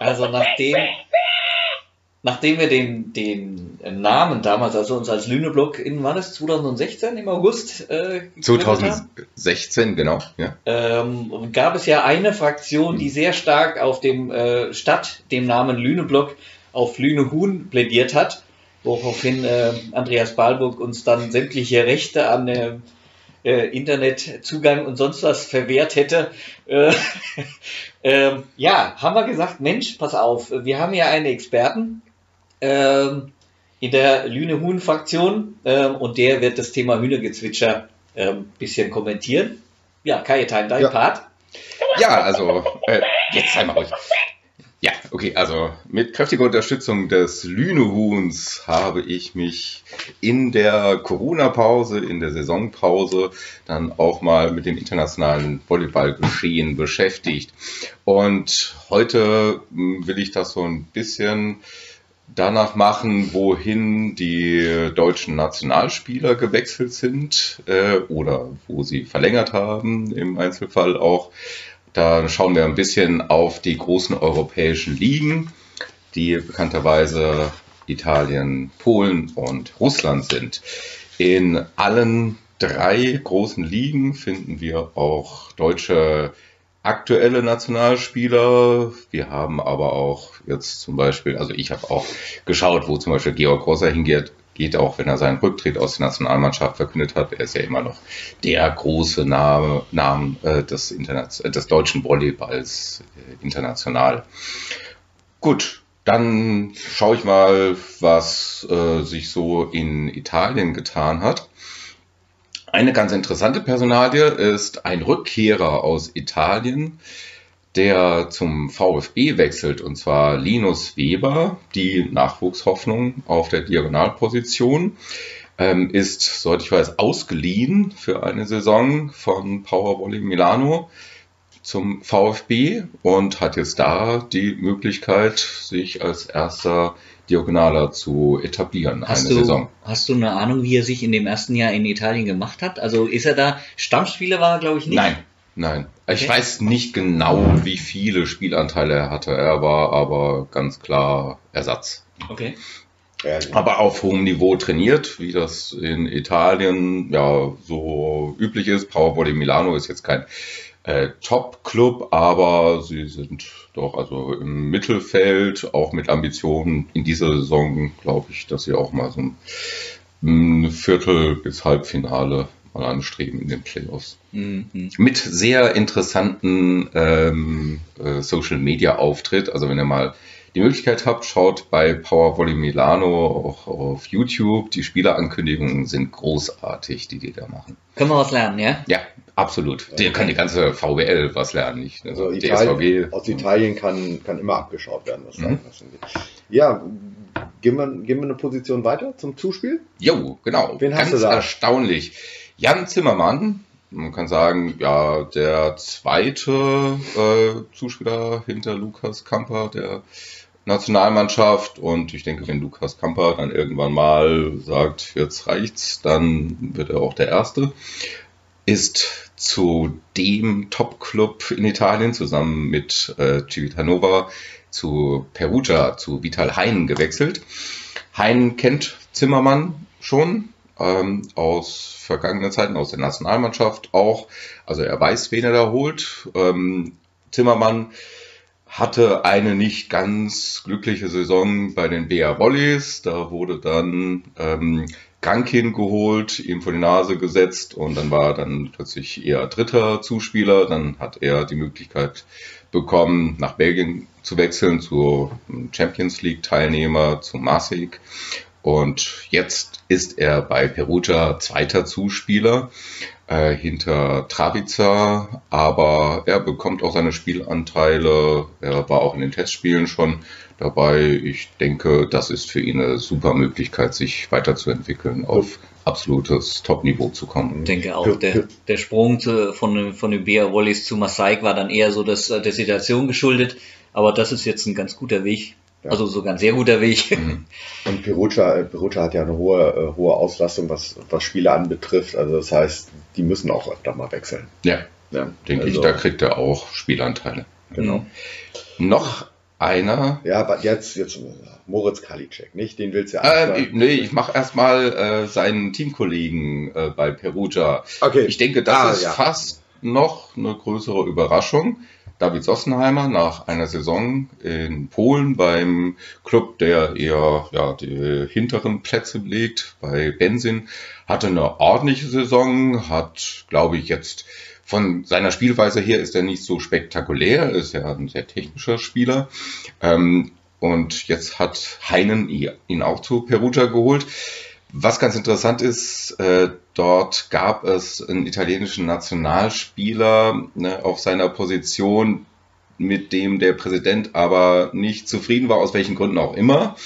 Also nachdem, nachdem wir den, den Namen damals, also uns als Lüneblock in, war das 2016 im August? Äh, gegründet haben, 2016, genau. Ja. ähm, gab es ja eine Fraktion, die sehr stark auf dem äh, Stadt, dem Namen Lüneblock, auf Lünehuhn plädiert hat, woraufhin äh, Andreas Balburg uns dann sämtliche Rechte an äh, äh, Internetzugang und sonst was verwehrt hätte. Äh, [laughs] ähm, ja, haben wir gesagt, Mensch, pass auf, wir haben ja einen Experten ähm, in der Lüne-Huhn-Fraktion ähm, und der wird das Thema Hühnergezwitscher ein ähm, bisschen kommentieren. Ja, Kajetan, dein Ja. Part. Ja, also, äh, jetzt sei mal ruhig. Ja, okay, also mit kräftiger Unterstützung des Lünehuhns habe ich mich in der Corona-Pause, in der Saisonpause dann auch mal mit dem internationalen Volleyballgeschehen beschäftigt. Und heute mh, will ich das so ein bisschen danach machen, wohin die deutschen Nationalspieler gewechselt sind äh, oder wo sie verlängert haben, im Einzelfall auch. Da schauen wir ein bisschen auf die großen europäischen Ligen, die bekannterweise Italien, Polen und Russland sind. In allen drei großen Ligen finden wir auch deutsche aktuelle Nationalspieler. Wir haben aber auch jetzt zum Beispiel, also ich habe auch geschaut, wo zum Beispiel Georg Grosser hingeht, geht auch, wenn er seinen Rücktritt aus der Nationalmannschaft verkündet hat. Er ist ja immer noch der große Name, Name äh, des, Internet, äh, des deutschen Volleyballs äh, international. Gut, dann schaue ich mal, was äh, sich so in Italien getan hat. Eine ganz interessante Personalie ist ein Rückkehrer aus Italien, der zum VfB wechselt, und zwar Linus Weber, die Nachwuchshoffnung auf der Diagonalposition, ähm, ist, soweit ich weiß, ausgeliehen für eine Saison von Powervolley Milano zum VfB und hat jetzt da die Möglichkeit, sich als erster Diagonaler zu etablieren, Hast eine du, Saison. hast du eine Ahnung, wie er sich in dem ersten Jahr in Italien gemacht hat? Also ist er da, Stammspieler war er, glaube ich, nicht? Nein, nein. Ich Okay. weiß nicht genau, wie viele Spielanteile er hatte. Er war aber ganz klar Ersatz. Okay. Aber auf hohem Niveau trainiert, wie das in Italien ja so üblich ist. Powervolley Milano ist jetzt kein äh, Top-Club, aber sie sind doch also im Mittelfeld, auch mit Ambitionen in dieser Saison, glaube ich, dass sie auch mal so ein Viertel bis Halbfinale mal anstreben in den Playoffs Mhm. mit sehr interessanten ähm, äh, Social Media Auftritt. Also wenn ihr mal die Möglichkeit habt, schaut bei Powervolley Milano auch auf YouTube. Die Spielerankündigungen sind großartig, die die da machen. Können wir was lernen, ja? Ja, absolut. Der kann die ganze VWL was lernen, nicht? Also die Italien, SVG. aus Italien kann, kann immer abgeschaut werden. Was Mhm. Ja, gehen wir, gehen wir eine Position weiter zum Zuspiel? Jo, genau. Wen hast Ganz du da? erstaunlich. Jan Zimmermann, man kann sagen, ja, der zweite äh, Zuspieler hinter Lukas Kamper der Nationalmannschaft. Und ich denke, wenn Lukas Kamper dann irgendwann mal sagt, jetzt reicht's, dann wird er auch der Erste. Ist zu dem Top-Club in Italien zusammen mit äh, Civitanova zu Perugia, zu Vital Hein gewechselt. Hein kennt Zimmermann schon ähm, aus vergangenen Zeiten, aus der Nationalmannschaft auch. Also er weiß, wen er da holt. Ähm, Zimmermann hatte eine nicht ganz glückliche Saison bei den BR Volleys. Da wurde dann ähm, Krankin geholt, ihm vor die Nase gesetzt und dann war er dann plötzlich eher dritter Zuspieler. Dann hat er die Möglichkeit bekommen, nach Belgien zu wechseln, zu Champions League Teilnehmer, zu Marseille Und jetzt ist er bei Perugia zweiter Zuspieler äh, hinter Travica, aber er bekommt auch seine Spielanteile. Er war auch in den Testspielen schon dabei. Ich denke, das ist für ihn eine super Möglichkeit, sich weiterzuentwickeln, auf absolutes Top-Niveau zu kommen. Ich denke auch, der, der Sprung zu, von, von den Bea Wallis zu Masaik war dann eher so das, der Situation geschuldet. Aber das ist jetzt ein ganz guter Weg. Ja. Also sogar ein sehr guter Weg. Mhm. Und Perugia, Perugia hat ja eine hohe, äh, hohe Auslastung, was, was Spiele anbetrifft. Also das heißt, die müssen auch öfter mal wechseln. Ja, Ja, denke also, ich, da kriegt er auch Spielanteile. Genau. Noch einer. Ja, aber jetzt, jetzt Moritz Kalicek, nicht? Den willst du ja Äh, anfangen. nee, ich mache erstmal äh, seinen Teamkollegen äh, bei Perugia. Okay. Ich denke, das Ah, ist ja. fast noch eine größere Überraschung. David Sossenheimer nach einer Saison in Polen beim Club, der eher ja, die hinteren Plätze belegt, bei Benzin, hatte eine ordentliche Saison, hat, glaube ich, jetzt von seiner Spielweise her ist er nicht so spektakulär, ist ja ein sehr technischer Spieler. Ähm, und jetzt hat Heinen ihn auch zu Perugia geholt. Was ganz interessant ist, äh, dort gab es einen italienischen Nationalspieler ne, auf seiner Position, mit dem der Präsident aber nicht zufrieden war, aus welchen Gründen auch immer.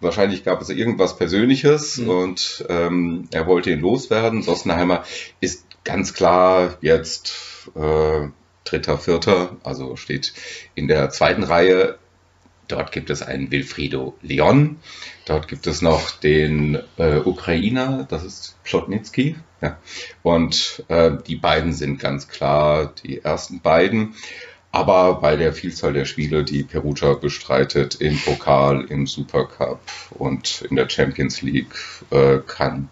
Wahrscheinlich gab es irgendwas Persönliches Mhm. und ähm, er wollte ihn loswerden. Sossenheimer ist ganz klar jetzt äh, dritter, vierter, also steht in der zweiten Reihe. Dort gibt es einen Wilfrido Leon. Dort gibt es noch den äh, Ukrainer, das ist Plotnitsky. Ja. Und äh, die beiden sind ganz klar die ersten beiden. Aber bei der Vielzahl der Spiele, die Perugia bestreitet, im Pokal, im Supercup und in der Champions League, äh, kann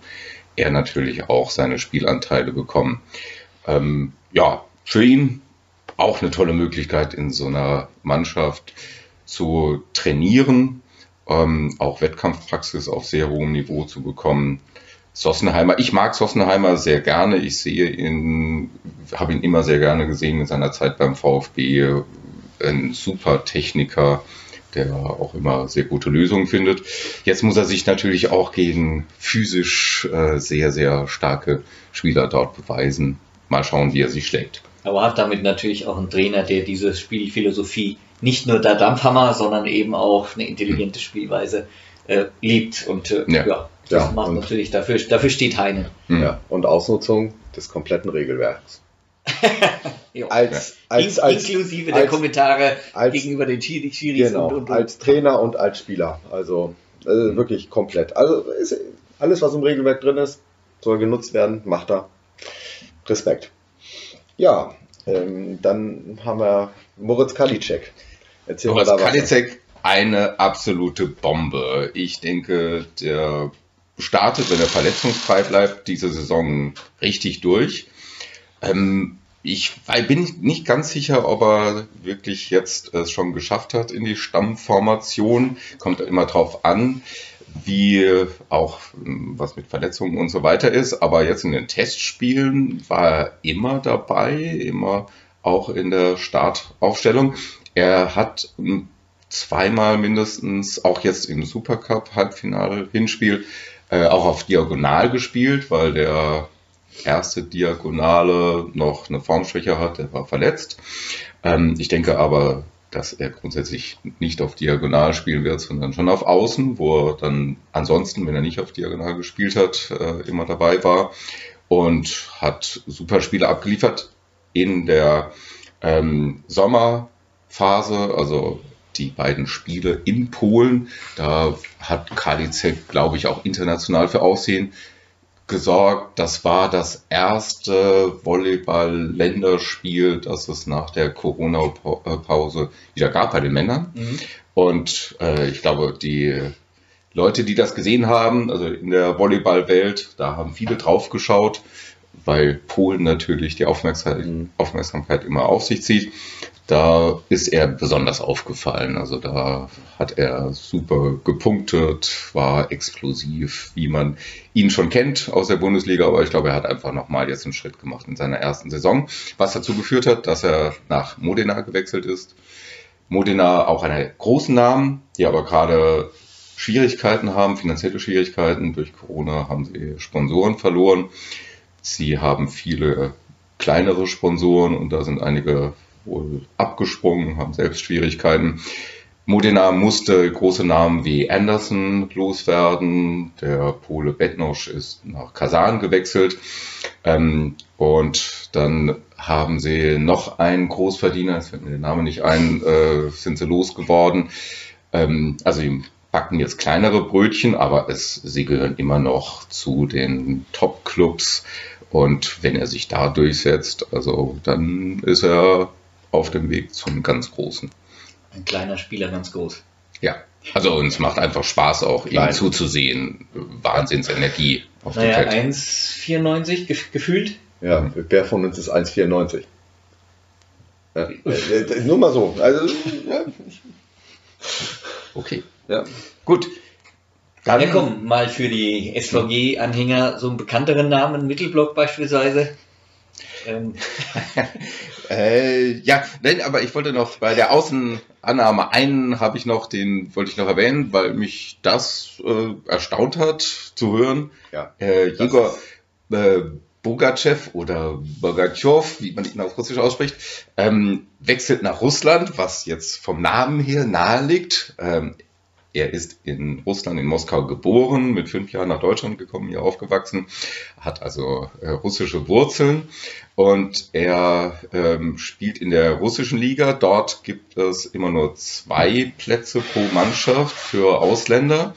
er natürlich auch seine Spielanteile bekommen. Ähm, ja, für ihn auch eine tolle Möglichkeit in so einer Mannschaft zu trainieren, ähm, auch Wettkampfpraxis auf sehr hohem Niveau zu bekommen. Sossenheimer, ich mag Sossenheimer sehr gerne. Ich sehe ihn, habe ihn immer sehr gerne gesehen in seiner Zeit beim VfB. Ein super Techniker, der auch immer sehr gute Lösungen findet. Jetzt muss er sich natürlich auch gegen physisch äh, sehr, sehr starke Spieler dort beweisen. Mal schauen, wie er sich schlägt. Aber hat damit natürlich auch einen Trainer, der diese Spielphilosophie nicht nur der Dampfhammer, sondern eben auch eine intelligente Spielweise äh, liebt. Und äh, Ja. ja. das Ja, macht und- natürlich dafür, dafür steht Heine. Mhm. Ja, und Ausnutzung des kompletten Regelwerks. [laughs] Als, als, als, inklusive der als- Kommentare als- gegenüber den Schiri- Schiris genau, und, und, und. als Trainer und als Spieler. Also äh, wirklich komplett. Also ist, alles, was im Regelwerk drin ist, soll genutzt werden, macht er. Respekt. Ja, ähm, dann haben wir Moritz Kalicek. Erzähl Moritz mal. Kalicek, eine absolute Bombe. Ich denke, der startet, wenn er verletzungsfrei bleibt, diese Saison richtig durch. Ähm, ich bin nicht ganz sicher, ob er wirklich jetzt es schon geschafft hat in die Stammformation. Kommt immer drauf an, wie auch ähm, was mit Verletzungen und so weiter ist. Aber jetzt in den Testspielen war er immer dabei, immer auch in der Startaufstellung. Er hat ähm, zweimal mindestens, auch jetzt im Supercup Halbfinale Hinspiel, äh, auch auf Diagonal gespielt, weil der erste Diagonale noch eine Formschwäche hat, der war verletzt. Ähm, ich denke aber, dass er grundsätzlich nicht auf Diagonal spielen wird, sondern schon auf Außen, wo er dann ansonsten, wenn er nicht auf Diagonal gespielt hat, äh, immer dabei war und hat super Spiele abgeliefert in der ähm, Sommerphase, also die beiden Spiele in Polen. Da hat Kalicek, glaube ich, auch international für Aussehen gesorgt. Das war das erste Volleyball-Länderspiel, das es nach der Corona-Pause wieder gab bei den Männern. Mhm. Und äh, ich glaube, die Leute, die das gesehen haben, also in der Volleyball-Welt, da haben viele drauf geschaut, weil Polen natürlich die Aufmerksamkeit, Mhm. Aufmerksamkeit immer auf sich zieht. Da ist er besonders aufgefallen. Also da hat er super gepunktet, war explosiv, wie man ihn schon kennt aus der Bundesliga. Aber ich glaube, er hat einfach nochmal jetzt einen Schritt gemacht in seiner ersten Saison, was dazu geführt hat, dass er nach Modena gewechselt ist. Modena auch eine großen Namen, die aber gerade Schwierigkeiten haben, finanzielle Schwierigkeiten. Durch Corona haben sie Sponsoren verloren. Sie haben viele kleinere Sponsoren und da sind einige wohl abgesprungen, haben selbst Schwierigkeiten. Modena musste große Namen wie Anderson loswerden. Der Pole Betnosch ist nach Kasan gewechselt. Ähm, und dann haben sie noch einen Großverdiener, es fällt mir der Name nicht ein, äh, sind sie losgeworden. Ähm, also sie backen jetzt kleinere Brötchen, aber es, sie gehören immer noch zu den Top-Clubs. Und wenn er sich da durchsetzt, also dann ist er auf dem Weg zum ganz Großen. Ein kleiner Spieler ganz groß. Ja, also uns macht einfach Spaß auch, ihm Klein. zuzusehen. Wahnsinnsenergie auf Naja, dem Feld. 1,94 gef gefühlt. Ja, wer von uns ist 1,94? Ja, äh, äh, nur mal so. Also, ja. Okay, ja. gut. Dann, Ja, komm, mal für die SVG-Anhänger so einen bekannteren Namen, Mittelblock beispielsweise. Ähm, [laughs] Äh, ja, nein, aber ich wollte noch bei der Außenannahme einen habe ich noch, den wollte ich noch erwähnen, weil mich das äh, erstaunt hat zu hören. Ja. Äh, Jegor äh, Bogachev oder Bogachev, wie man ihn auf Russisch ausspricht, ähm, wechselt nach Russland, was jetzt vom Namen her nahe liegt. Ähm, er ist in Russland, in Moskau geboren, mit fünf Jahren nach Deutschland gekommen, hier aufgewachsen, hat also äh, russische Wurzeln und er ähm, spielt in der russischen Liga. Dort gibt es immer nur zwei Plätze pro Mannschaft für Ausländer.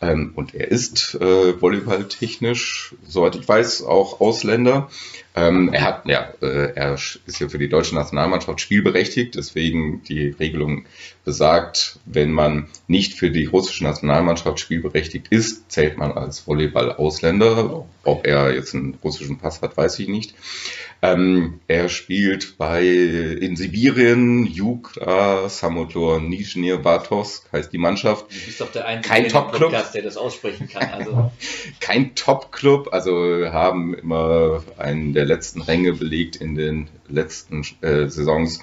Ähm, und er ist äh, volleyballtechnisch, soweit ich weiß, auch Ausländer. Ähm, er hat, ja, äh, er ist ja für die deutsche Nationalmannschaft spielberechtigt, deswegen die Regelung besagt, wenn man nicht für die russische Nationalmannschaft spielberechtigt ist, zählt man als Volleyball-Ausländer. Ob er jetzt einen russischen Pass hat, weiß ich nicht. Ähm, er spielt bei in Sibirien, Jukra, Samotlor, Nizhny Vatovsk heißt die Mannschaft. du bist doch der Einzige Kein Top-Club. Podcast, der das aussprechen kann. Also, [laughs] kein Top-Club, also haben immer einen der letzten Ränge belegt in den letzten äh, Saisons.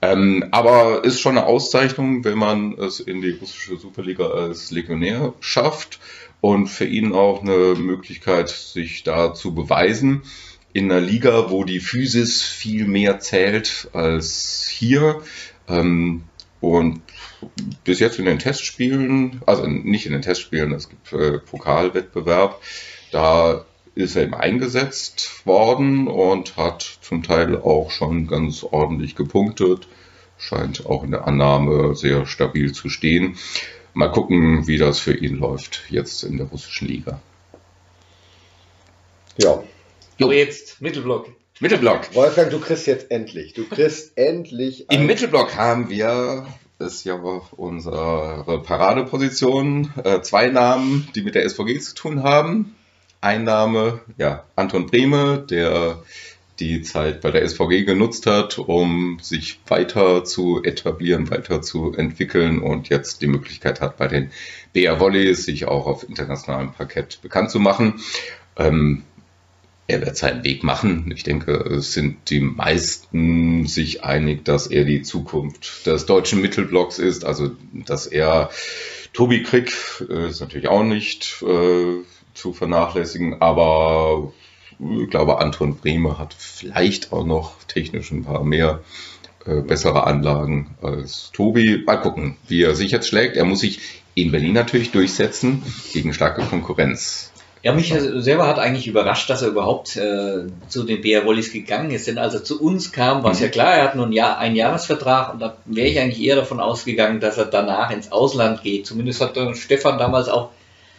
Ähm, aber ist schon eine Auszeichnung, wenn man es in die russische Superliga als Legionär schafft und für ihn auch eine Möglichkeit, sich da zu beweisen. In einer Liga, wo die Physis viel mehr zählt als hier. Ähm, und bis jetzt in den Testspielen, also nicht in den Testspielen, es gibt äh, Pokalwettbewerb, da ist er eben eingesetzt worden und hat zum Teil auch schon ganz ordentlich gepunktet, scheint auch in der Annahme sehr stabil zu stehen. Mal gucken, wie das für ihn läuft jetzt in der russischen Liga. ja. aber jetzt Mittelblock. Mittelblock. Wolfgang, du kriegst jetzt endlich. Du kriegst [laughs] endlich. Im Mittelblock haben wir, das ist ja unsere Paradeposition, äh, zwei Namen, die mit der SVG zu tun haben. Ein Name, ja, Anton Brehme, der die Zeit bei der SVG genutzt hat, um sich weiter zu etablieren, weiter zu entwickeln und jetzt die Möglichkeit hat, bei den BR Volleys sich auch auf internationalem Parkett bekannt zu machen. Ähm, er wird seinen Weg machen. Ich denke, es sind die meisten sich einig, dass er die Zukunft des deutschen Mittelblocks ist. Also, dass er Tobi Krieg äh, ist natürlich auch nicht äh, zu vernachlässigen, aber ich glaube, Anton Brehme hat vielleicht auch noch technisch ein paar mehr äh, bessere Anlagen als Tobi. Mal gucken, wie er sich jetzt schlägt. Er muss sich in Berlin natürlich durchsetzen gegen starke Konkurrenz. Ja, mich selber hat eigentlich überrascht, dass er überhaupt äh, zu den BR Wollies gegangen ist. Denn als er zu uns kam, war es ja klar, er hat nur ein Jahr, einen Jahresvertrag und da wäre ich eigentlich eher davon ausgegangen, dass er danach ins Ausland geht. Zumindest hat äh, Stefan damals auch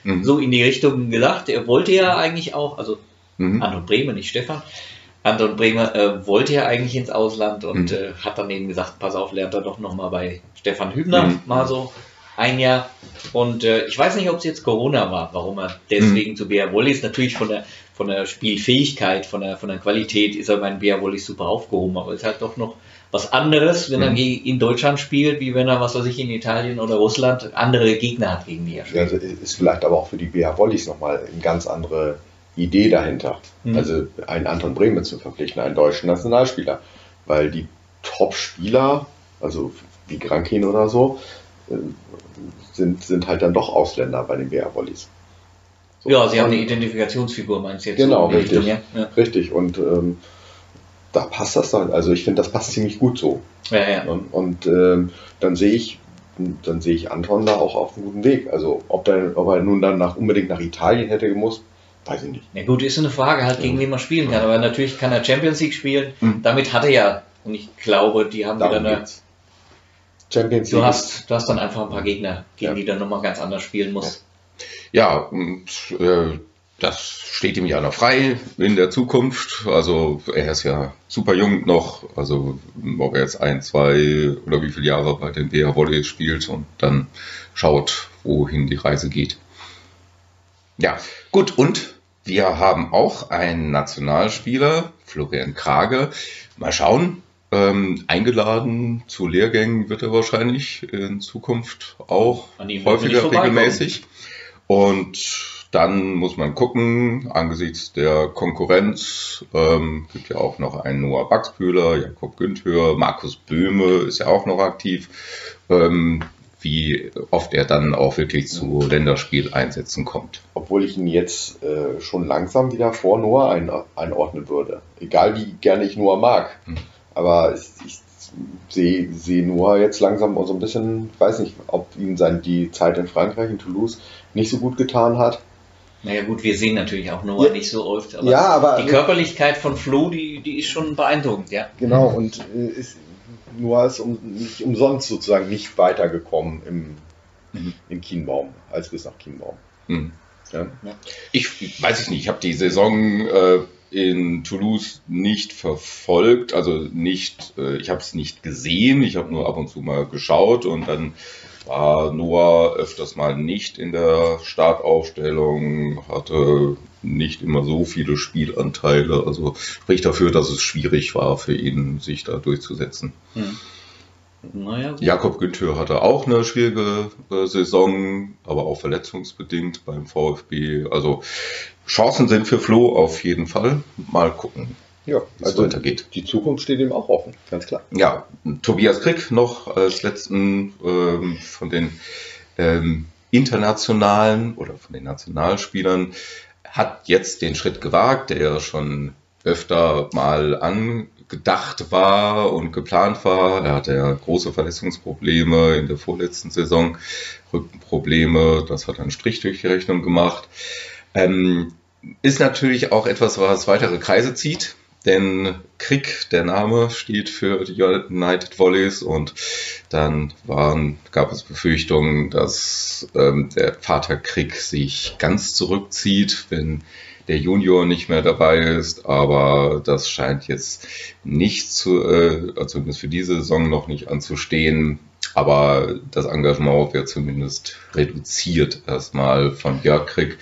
Mhm. so in die Richtung gedacht. Er wollte ja eigentlich auch, also Mhm. Anton Bremer, nicht Stefan. Anton Bremer äh, wollte ja eigentlich ins Ausland und Mhm. äh, hat dann eben gesagt, pass auf, lernt er doch nochmal bei Stefan Hübner Mhm. mal so ein Jahr. Und äh, ich weiß nicht, ob es jetzt Corona war, warum er deswegen Mhm. zu BR Wollies, natürlich von der, von der Spielfähigkeit, von der, von der Qualität ist er bei den BR super aufgehoben, aber es ist halt doch noch was anderes, wenn er Mhm. ge- in Deutschland spielt, wie wenn er, was weiß ich, in Italien oder Russland andere Gegner hat, gegen die er spielt. Also ist vielleicht aber auch für die BH Wollies nochmal eine ganz andere Idee dahinter. Mhm. Also einen Anton Bremen zu verpflichten, einen deutschen Nationalspieler. Weil die Top-Spieler, also wie Grankin oder so, äh, sind, sind halt dann doch Ausländer bei den BR-Volleys. So. Ja, sie haben eine Identifikationsfigur, meinst du jetzt? Genau, so richtig. Richtung, ja? Richtig. Und ähm, da passt das dann. Also ich finde, das passt ziemlich gut so. Ja, ja. Und, und ähm, dann sehe ich, dann sehe ich Anton da auch auf einem guten Weg. Also ob, der, ob er nun dann nach, unbedingt nach Italien hätte gemusst, weiß ich nicht. Na gut, ist eine Frage halt, gegen ja. wen man spielen kann. Aber natürlich kann er Champions League spielen. Mhm. Damit hat er ja, und ich glaube, die haben Darum wieder eine. Champions League. Du hast, du hast dann einfach ein paar Gegner, gegen ja. die dann nochmal ganz anders spielen muss. Ja, und äh, das steht ihm ja noch frei in der Zukunft. Also er ist ja super jung noch. Also ob er jetzt ein, zwei oder wie viele Jahre bei den BR Volley spielt und dann schaut, wohin die Reise geht. Ja, gut. Und wir haben auch einen Nationalspieler, Florian Krage. Mal schauen. Ähm, eingeladen zu Lehrgängen wird er wahrscheinlich in Zukunft auch häufiger regelmäßig. Und dann muss man gucken, angesichts der Konkurrenz, ähm, gibt ja auch noch einen Noah Baxbühler, Jakob Günther, Markus Böhme ist ja auch noch aktiv, ähm, wie oft er dann auch wirklich zu Länderspieleinsätzen kommt. Obwohl ich ihn jetzt äh, schon langsam wieder vor Noah ein, einordnen würde. Egal wie gerne ich Noah mag. Hm. Aber ich, ich sehe seh Noah jetzt langsam so ein bisschen, weiß nicht, ob ihm sein, die Zeit in Frankreich, in Toulouse, nicht so gut getan hat. Naja gut, wir sehen natürlich auch Noah ja, nicht so oft, aber, ja, aber die Körperlichkeit von Flo, die, die ist schon beeindruckend, ja. Genau, und äh, ist, Noah ist um, nicht umsonst sozusagen nicht weitergekommen im, mhm. in Kienbaum, als bis nach Kienbaum. Mhm. Ja. Ich weiß es nicht, ich habe die Saison äh, in Toulouse nicht verfolgt, also nicht, äh, ich habe es nicht gesehen, ich habe nur ab und zu mal geschaut und dann war Noah öfters mal nicht in der Startaufstellung, hatte nicht immer so viele Spielanteile. Also spricht dafür, dass es schwierig war für ihn, sich da durchzusetzen. Hm. Naja, Jakob Günther hatte auch eine schwierige äh, Saison, aber auch verletzungsbedingt beim VfB. Also Chancen sind für Flo auf jeden Fall. Mal gucken. Ja, also weitergeht. Die Zukunft steht ihm auch offen, ganz klar. Ja, Tobias Krick noch als letzten ähm, von den ähm, internationalen oder von den Nationalspielern hat jetzt den Schritt gewagt, der ja schon öfter mal angedacht war und geplant war. Er hatte ja große Verletzungsprobleme in der vorletzten Saison, Rückenprobleme, das hat einen Strich durch die Rechnung gemacht. Ähm, ist natürlich auch etwas, was weitere Kreise zieht. Denn Krieg, der Name, steht für die United Volleys und dann waren, gab es Befürchtungen, dass ähm, der Vater Krieg sich ganz zurückzieht, wenn der Junior nicht mehr dabei ist, aber das scheint jetzt nicht zu, äh, also zumindest für diese Saison noch nicht anzustehen. Aber das Engagement wird zumindest reduziert erstmal von Jörg Krieg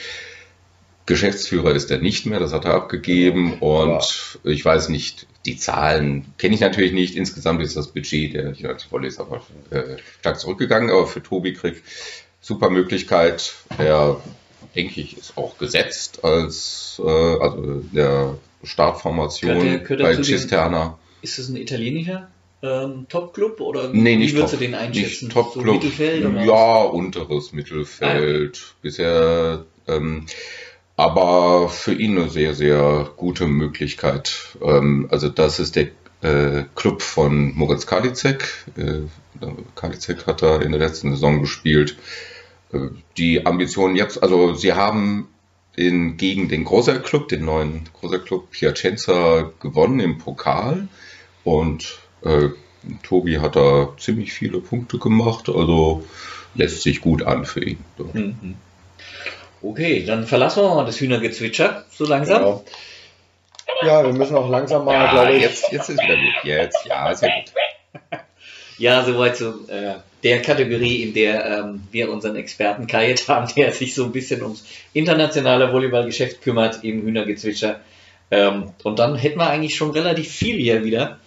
Geschäftsführer ist er nicht mehr, das hat er abgegeben und ja. ich weiß nicht, die Zahlen kenne ich natürlich nicht. Insgesamt ist das Budget der United Volleys aber äh, stark zurückgegangen, aber für Tobi Krieg super Möglichkeit. Er, denke ich, ist auch gesetzt als äh, also der Startformation könnte, könnte bei Cisterna. ist es ein italienischer ähm, Top-Club oder nee, wie würdest top, du den einschätzen? Nicht Top-Club. So Mittelfeld? Ja, unteres Mittelfeld. Ah. Bisher ähm, aber für ihn eine sehr, sehr gute Möglichkeit. Ähm, also das ist der äh, Club von Moritz Kalicek. Äh, Kalicek hat da in der letzten Saison gespielt. Äh, die Ambitionen jetzt, also sie haben in, gegen den Großer Club, den neuen Großer Club Piacenza gewonnen im Pokal und äh, Tobi hat da ziemlich viele Punkte gemacht, also lässt sich gut an für ihn. Mhm. Okay, dann verlassen wir mal das Hühnergezwitscher so langsam. Genau. Ja, wir müssen auch langsam mal, ja, glaube ich. Jetzt, jetzt ist wieder gut. Jetzt, ja, sehr gut. [laughs] Ja, soweit zu äh, der Kategorie, in der ähm, wir unseren Experten Kayet haben, der sich so ein bisschen ums internationale Volleyballgeschäft kümmert im Hühnergezwitscher. Ähm, und dann hätten wir eigentlich schon relativ viel hier wieder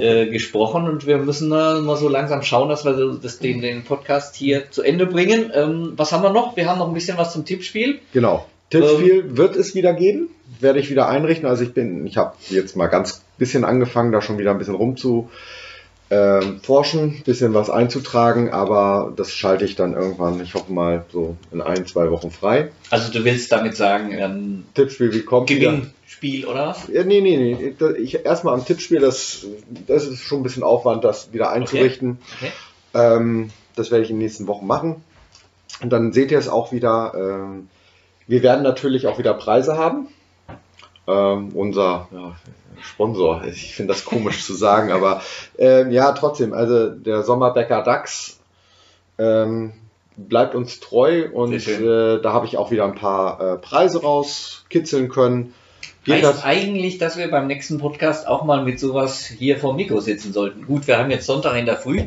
äh, gesprochen und wir müssen äh, mal so langsam schauen, dass wir das, den, den Podcast hier zu Ende bringen. Ähm, was haben wir noch? Wir haben noch ein bisschen was zum Tippspiel. Genau. Tippspiel ähm, wird es wieder geben, werde ich wieder einrichten. Also ich bin, ich habe jetzt mal ganz bisschen angefangen, da schon wieder ein bisschen rumzu ähm, forschen, bisschen was einzutragen, aber das schalte ich dann irgendwann, ich hoffe mal so in ein, zwei Wochen frei. Also du willst damit sagen, ähm, Tippspiel, wie kommt wieder? Gewinnspiel oder was? Ja, nee, nee, nee. Ich, erstmal am Tippspiel, das, das ist schon ein bisschen Aufwand, das wieder einzurichten. Okay. Ähm, das werde ich in den nächsten Wochen machen. Und dann seht ihr es auch wieder. Ähm, wir werden natürlich auch wieder Preise haben. Ähm, unser ja, Sponsor, ich finde das komisch zu sagen, aber ähm, ja, trotzdem, also der Sommerbäcker DAX ähm, bleibt uns treu und äh, da habe ich auch wieder ein paar äh, Preise rauskitzeln können. Geht Heißt das- eigentlich, dass wir beim nächsten Podcast auch mal mit sowas hier vor dem Mikro sitzen sollten. Gut, wir haben jetzt Sonntag in der Früh.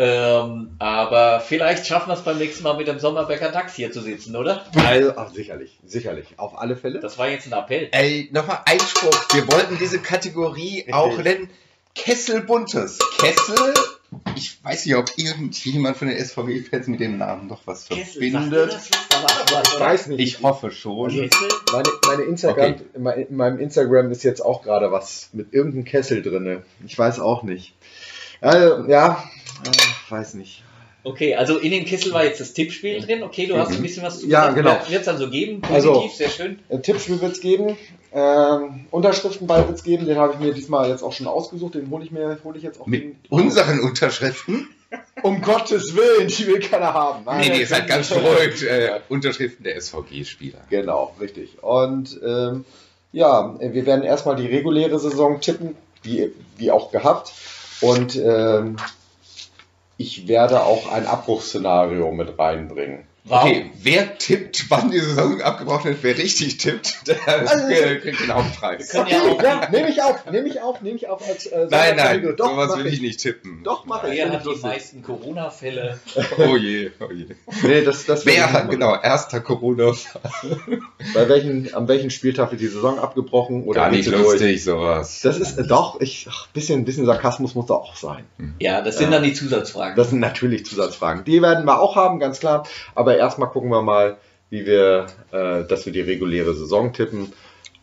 Ähm, aber vielleicht schaffen wir es beim nächsten Mal mit dem Sommerbäcker DAX hier zu sitzen, oder? Also, ach, sicherlich, sicherlich, auf alle Fälle. Das war jetzt ein Appell. Ey, nochmal Einspruch. Wir wollten diese Kategorie auch nennen Kessel Buntes. Kessel, ich weiß nicht, ob irgendjemand von den SVW-Fans mit dem Namen noch was verbindet. ich weiß nicht. Ich hoffe schon. Also, Meine, meine Instagram, mein- in meinem Instagram ist jetzt auch gerade was mit irgendeinem Kessel drinne. Ich weiß auch nicht. Also, ja, äh, weiß nicht. Okay, also in dem Kessel war jetzt das Tippspiel drin. Okay, du hast ein bisschen was zu Ja, gesagt. genau. Wird es also geben? Positiv, Also- sehr schön. Ein Tippspiel wird es geben. Ähm, Unterschriftenball wird es geben. Den habe ich mir diesmal jetzt auch schon ausgesucht. Den hole ich mir, hole ich jetzt auch. Mit den- unseren Unterschriften? [laughs] um Gottes Willen, die will keiner haben. Nein, Nee, nee, seid ganz beruhigt. Äh, Unterschriften der SVG-Spieler. Genau, richtig. Und ähm, ja, wir werden erstmal die reguläre Saison tippen, wie, wie auch gehabt. Und ähm, ich werde auch ein Abbruchsszenario mit reinbringen. Wow. Okay, wer tippt, [laughs] wann die Saison abgebrochen ist, wer richtig tippt, [laughs] der äh, kriegt den Hauptpreis. können ja ja, nehme ich auf, nehme ich auf, nehme ich auf als äh, Nein, nein. Doch, sowas will ich nicht tippen. Doch, mache ich. Wer hat die lustig. meisten Corona-Fälle? [laughs] Oh je, oh je. Nee, das, das Wer hat, genau, erster Corona. Bei welchen, an welchen Spieltag wird die Saison abgebrochen? Oder Gar nicht sie durch? lustig, sowas. Das ist äh, doch, ich, ach, bisschen, bisschen Sarkasmus muss da auch sein. Ja, das sind Ja. dann die Zusatzfragen. Das sind natürlich Zusatzfragen. Die werden wir auch haben, ganz klar. Aber erstmal gucken wir mal, wie wir, äh, dass wir die reguläre Saison tippen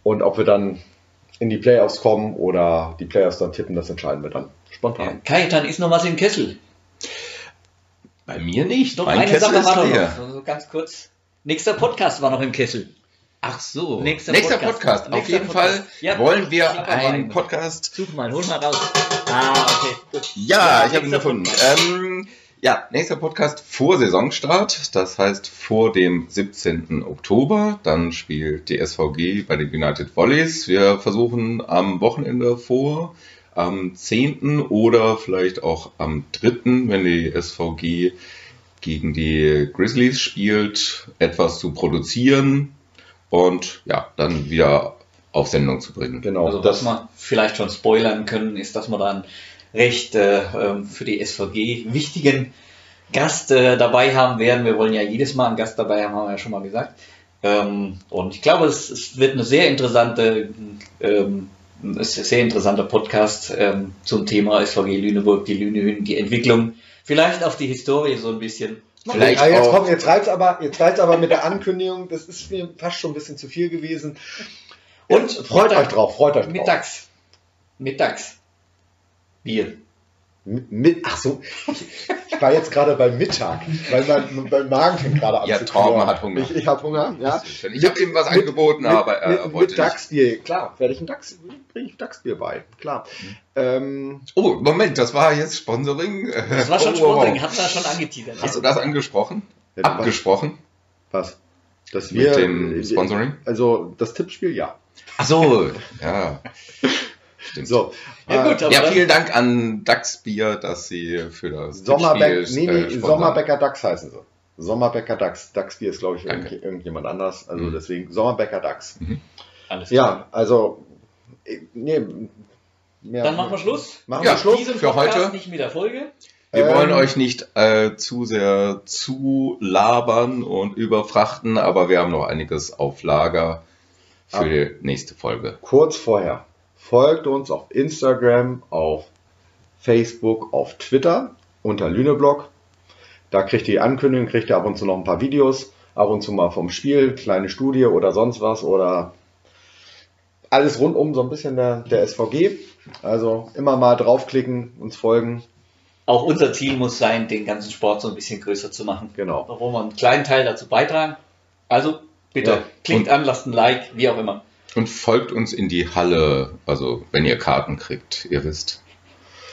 und ob wir dann in die Playoffs kommen oder die Playoffs dann tippen, das entscheiden wir dann ja. spontan. Kajetan, ist noch was im Kessel? Bei mir nicht. Doch, mein eine Kessel Sache ist war noch. leer. Also ganz kurz. Nächster Podcast war noch im Kessel. Ach so. Nächster Nächster, Podcast. Podcast. Auf Nächster jeden Podcast. Fall Ja, wollen wir einen. Podcast. Such mal, hol mal raus. Ah, okay. Gut. Ja, Ja, ich habe ihn gefunden. Ähm, ja, nächster Podcast vor Saisonstart. Das heißt vor dem 17. Oktober. Dann spielt die SVG bei den United Volleys. Wir versuchen am Wochenende vor, am 10. oder vielleicht auch am 3., wenn die SVG gegen die Grizzlies spielt, etwas zu produzieren und ja, dann wieder auf Sendung zu bringen. Genau. Also was wir vielleicht schon spoilern können, ist, dass wir dann recht äh, für die SVG wichtigen Gast äh, dabei haben werden. Wir wollen ja jedes Mal einen Gast dabei haben, haben wir ja schon mal gesagt. Ähm, und ich glaube, es, es wird eine sehr interessante, ähm, ein sehr interessanter Podcast ähm, zum Thema SVG Lüneburg, die Lünehühn, die Entwicklung, vielleicht auf die Historie so ein bisschen. Vielleicht ja, jetzt, auch- komm, jetzt reizt aber, jetzt reizt aber mit der Ankündigung, das ist mir fast schon ein bisschen zu viel gewesen. Und freut Mittag- euch drauf, freut euch drauf. Mittags. Mittags. Bier. Mit, mit, ach so, ich war jetzt gerade beim Mittag, weil mein, mein Magen fängt gerade an Ja, zu Torben knurren. hat Hunger. Ich, ich habe Hunger, ja. Ich habe ihm was angeboten, aber er mit, wollte mit nicht. Dachsbier, klar, werde ich ein Dachs, bringe ich Dachsbier bei, klar. Ähm, Oh, Moment, das war jetzt Sponsoring. Das war schon Oh, wow, wow. Sponsoring, hat er schon angeteasert. Hast du das angesprochen? ja, Abgesprochen was? Das mit dem Sponsoring? Also das Tippspiel, ja. Ach so, ja. Stimmt. So, Ja, gut, äh, aber Ja, vielen Dank an Dachsbier, dass Sie für das Sommerbeck, Tippspiel, nee, äh, nee, sponsern. Sommerbäcker Dachs heißen sie. Sommerbäcker Dachs. Dachsbier ist, glaube ich, irgend, irgendjemand anders. Also Mhm. deswegen Sommerbäcker Dachs. Alles klar. Ja, also, äh, nee, mehr, Dann machen wir Schluss. Machen Ja, wir Schluss. Für Podcast heute. nicht mit der Folge. Wir Ähm, wollen euch nicht äh, zu sehr zu labern und überfrachten, aber wir haben noch einiges auf Lager für Ah. die nächste Folge. kurz vorher. Folgt uns auf Instagram, auf Facebook, auf Twitter unter Lüneblog. Da kriegt ihr die Ankündigung, kriegt ihr ab und zu noch ein paar Videos, ab und zu mal vom Spiel, kleine Studie oder sonst was oder alles rundum so ein bisschen der, der SVG. Also immer mal draufklicken, uns folgen. Auch unser Ziel muss sein, den ganzen Sport so ein bisschen größer zu machen. Genau. Da wollen wir einen kleinen Teil dazu beitragen. Also bitte, Ja. klickt Und- an, lasst ein Like, wie auch immer. Und folgt uns in die Halle, also wenn ihr Karten kriegt, ihr wisst,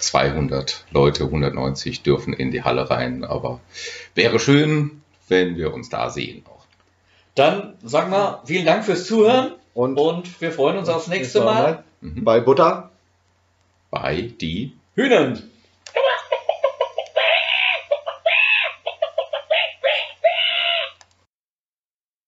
200 Leute, 190 dürfen in die Halle rein, aber wäre schön, wenn wir uns da sehen auch. Dann sagen wir vielen Dank fürs Zuhören Und, und wir freuen uns aufs nächste Mal. Mhm. bei Butter. Bei die Hühnern!